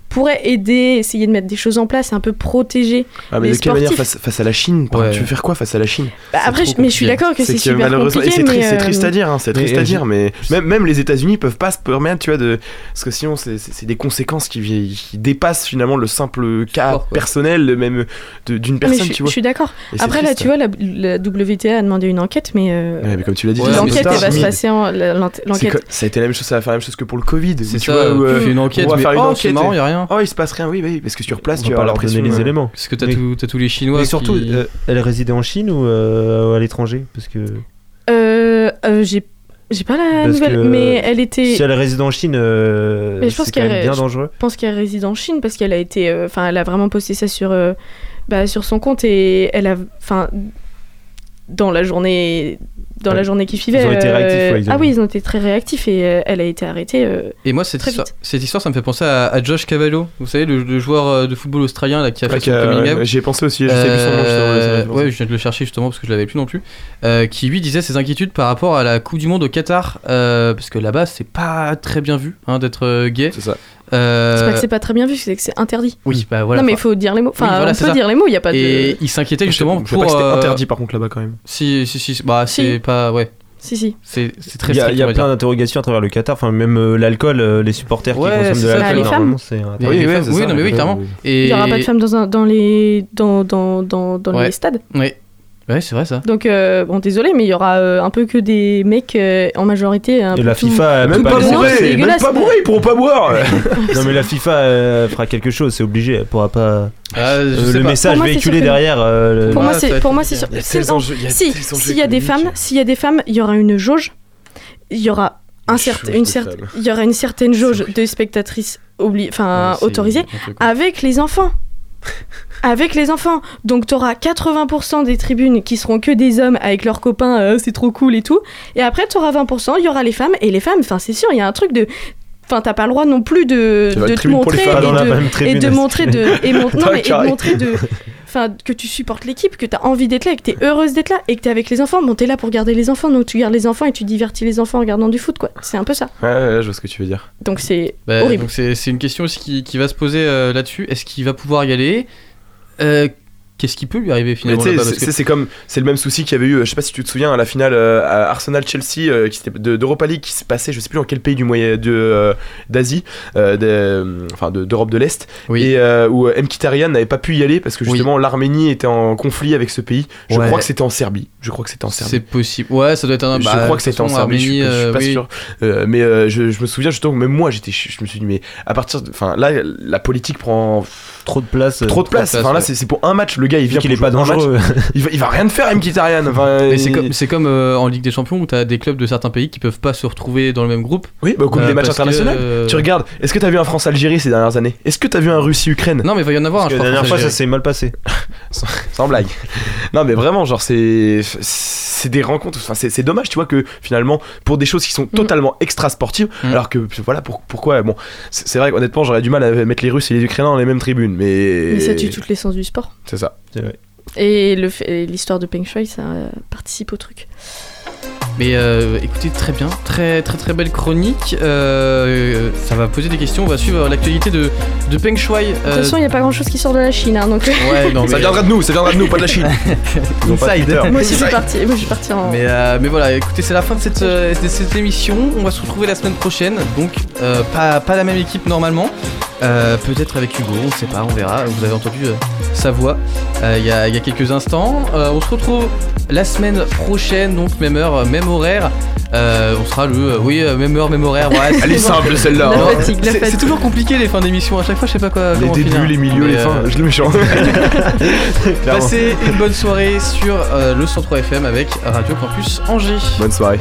pourrait aider, essayer de mettre des choses en place, un peu protéger Ah, mais les de quelle manière sportifs. face, face à la Chine? Ouais. Tu veux faire quoi face à la Chine? Bah, après, je- mais je suis d'accord que c'est super malheureusement- compliqué, c'est tri- mais, c'est euh, triste à dire, hein, c'est mais, triste à euh, dire, mais même, même les États-Unis peuvent pas se permettre, tu vois, de parce que sinon c'est- des conséquences qui, dépassent finalement le simple cas Sport, personnel, même d'une Ah, mais personne, je, tu vois. je suis d'accord. Après, là, tu vois, la, la WTA a demandé une enquête, mais, euh, Ouais, mais comme tu l'as dit, l'enquête, va se passer en. L'enquête. ça a été la même chose, ça va faire la même chose que pour le Covid. C'est tu ça, euh, une enquête, on va mais faire une oh, enquête. c'est marrant, et- y a rien. Oh, il se passe rien, oui, oui, parce que sur place, On tu va as pas leur donner les euh, éléments. Parce que t'as Mais- tout- tous les Chinois. Mais surtout, qui- euh, elle résidait en Chine ou euh, à l'étranger? Parce que Euh, euh, j'ai j'ai pas la Parce nouvelle, que mais elle était. si elle réside en Chine, euh, Mais je pense qu'elle bien je dangereux. pense qu'elle réside en Chine parce qu'elle a été, euh, enfin, elle a vraiment posté ça sur, euh, bah, sur son compte et elle a, enfin, dans la journée, dans la Ouais. journée qui suivait. Ils ont été euh, réactifs, ouais, ils ah oui, ils ont été très réactifs et euh, elle a été arrêtée. euh, Et moi, cette Très histoire, vite. cette histoire, ça me fait penser à, à Josh Cavallo. Vous savez, le, le joueur euh, de football australien là, qui a fait ouais, son euh, out. J'y ai pensé aussi, je sais plus son nom. Euh, fait ouais, je viens de le chercher justement parce que je l'avais plus non plus. Euh, qui lui disait ses inquiétudes par rapport à la Coupe du Monde au Qatar, euh, parce que là-bas c'est pas très bien vu hein, d'être euh, gay. C'est ça. C'est pas que c'est pas très bien vu, c'est que c'est interdit. Oui, bah voilà. non mais il faut dire les mots. Enfin, oui, voilà, on peut ça. dire les mots, il y a pas de. Et il s'inquiétait justement Je sais pas pour. que c'était euh, interdit par contre là-bas quand même. Si, si, si, bah Si. C'est pas. Ouais. Si si. C'est c'est très Il y a, strict, y a on va plein dire. d'interrogations à travers le Qatar, enfin même euh, l'alcool, euh, les supporters Ouais, qui consomment c'est de ça. l'alcool, Ah, les normalement, femmes. c'est Oui, ouais, femmes- c'est oui, ça, non, mais oui, clairement. Et... Il y aura pas de femmes dans un, dans les, dans, dans, dans, dans Ouais. les stades? Ouais. Ouais, c'est vrai ça. Donc euh, bon, désolé, mais il y aura euh, un peu que des mecs euh, en majorité. Un Et peu la tout- FIFA, elle Même peut pas bourré, c'est même dégueulasse. pas bourré, ils pourront pas boire. [laughs] Non mais la FIFA euh, fera quelque chose, c'est obligé, elle pourra pas. Ah, je Euh, sais le pas. message Pour moi, c'est véhiculé sûr que- derrière. euh, le- Pour moi, ça va c'est être pour moi c'est sûr. Il y a c'est- tels non, enjeux- il y a Si tels enjeux s'il y a des économiques. femmes, s'il y a des femmes, il y aura une jauge. Il y aura un certain, jauge une de cer- femmes. il y aura une certaine jauge de spectatrices obli- enfin autorisées avec les enfants. Avec les enfants. Donc tu auras 80% des tribunes qui seront que des hommes avec leurs copains, euh, c'est trop cool et tout. Et après tu auras 20%, il y aura les femmes. Et les femmes, enfin c'est sûr, il y a un truc de... Enfin t'as pas le droit non plus de, te montrer et de, même et tribune, de est-ce montrer que- de... Et, mon- [laughs] non, Dans le mais, et de carré. montrer de... [laughs] Enfin, que tu supportes l'équipe, que tu as envie d'être là, et que tu es heureuse d'être là, et que tu es avec les enfants. Bon, tu es là pour garder les enfants, donc tu gardes les enfants et tu divertis les enfants en regardant du foot, quoi. C'est un peu ça. Ouais, ouais, je vois ce que tu veux dire. Donc c'est Bah, horrible. donc c'est c'est une question aussi qui, qui va se poser euh, là-dessus. Est-ce qu'il va pouvoir y aller? Euh, Qu'est-ce qui peut lui arriver finalement c'est que- c'est comme c'est le même souci qu'il y avait eu. euh, Je sais pas si tu te souviens à la finale euh, Arsenal Chelsea euh, qui de d'Europa League qui s'est passé. Je sais plus dans quel pays du moyen de euh, d'Asie, euh, de- enfin de- d'Europe de l'Est, Oui. et où Mkhitaryan n'avait pas pu y aller parce que Oui. justement l'Arménie était en conflit avec ce pays. Je Ouais. crois que c'était en Serbie. Je crois que c'était en C'est Serbie. possible. Ouais, ça doit être un. je bah, crois de que c'était en Serbie, je suis, Arménie, je suis pas oui. sûr. Mais je, je me souviens justement même moi j'étais, je, je me suis dit mais à partir, enfin là la politique prend Trop de place. euh, trop de place. place, Enfin là c'est c'est pour un match. Le gars il vient qu'il est pas jouer un match. dangereux. [laughs] Il va, il va rien te faire Mkhitaryan. Enfin, c'est comme, c'est comme euh, en Ligue des Champions où t'as des clubs de certains pays qui peuvent pas se retrouver dans le même groupe. Oui, bah, comme Euh, des matchs parce que, internationaux. euh, Tu regardes, est-ce que t'as vu un France-Algérie ces dernières années? Est-ce que t'as vu un Russie-Ukraine? Non, mais il va y en avoir Parce un. que la dernière fois, ça s'est mal passé. [laughs] Sans blague. non, mais vraiment, genre, c'est. C'est des rencontres. Enfin, c'est c'est dommage, tu vois, que finalement, pour des choses qui sont totalement extra-sportives, Mm. alors que, voilà, pour, pourquoi. Bon, c'est c'est vrai qu'honnêtement, j'aurais du mal à mettre les Russes et les Ukrainiens dans les mêmes tribunes, mais. Mais ça tue toute l'essence du sport. C'est ça. C'est vrai. Et le fait- et l'histoire de Peng Shui, ça euh, participe au truc. Mais euh, écoutez, très bien, très très très belle chronique. Euh, ça va poser des questions. On va suivre l'actualité de, de Peng Shuai. De toute euh, façon, il n'y a pas grand chose qui sort de la Chine, hein, donc. ouais, non, Ça viendra de nous, ça viendra de nous, pas de la Chine. [laughs] Inside. Moi aussi, je suis partie, moi, je suis partie en. Mais, euh, mais voilà, écoutez, c'est la fin de cette, euh, de cette émission. On va se retrouver la semaine prochaine. Donc, euh, pas, pas la même équipe normalement. Euh, Peut-être avec Hugo, on sait pas, on verra. Vous avez entendu euh, sa voix euh, il y, a, il y a quelques instants. Euh, on se retrouve la semaine prochaine, donc même heure, même horaire. Euh, on sera le. euh, oui, euh, même heure, même horaire. Ouais, c'est Elle est simple celle-là. [laughs] Hein. fatigue, la C'est c'est fatigue. toujours compliqué les fins d'émission. À chaque fois, je sais pas quoi. Les comment débuts, finir. les milieux, Mais, les fins. euh, Je le méchant. [laughs] Clairement. Passez une bonne soirée sur euh, le 103 FM avec Radio Campus Angers. Bonne soirée.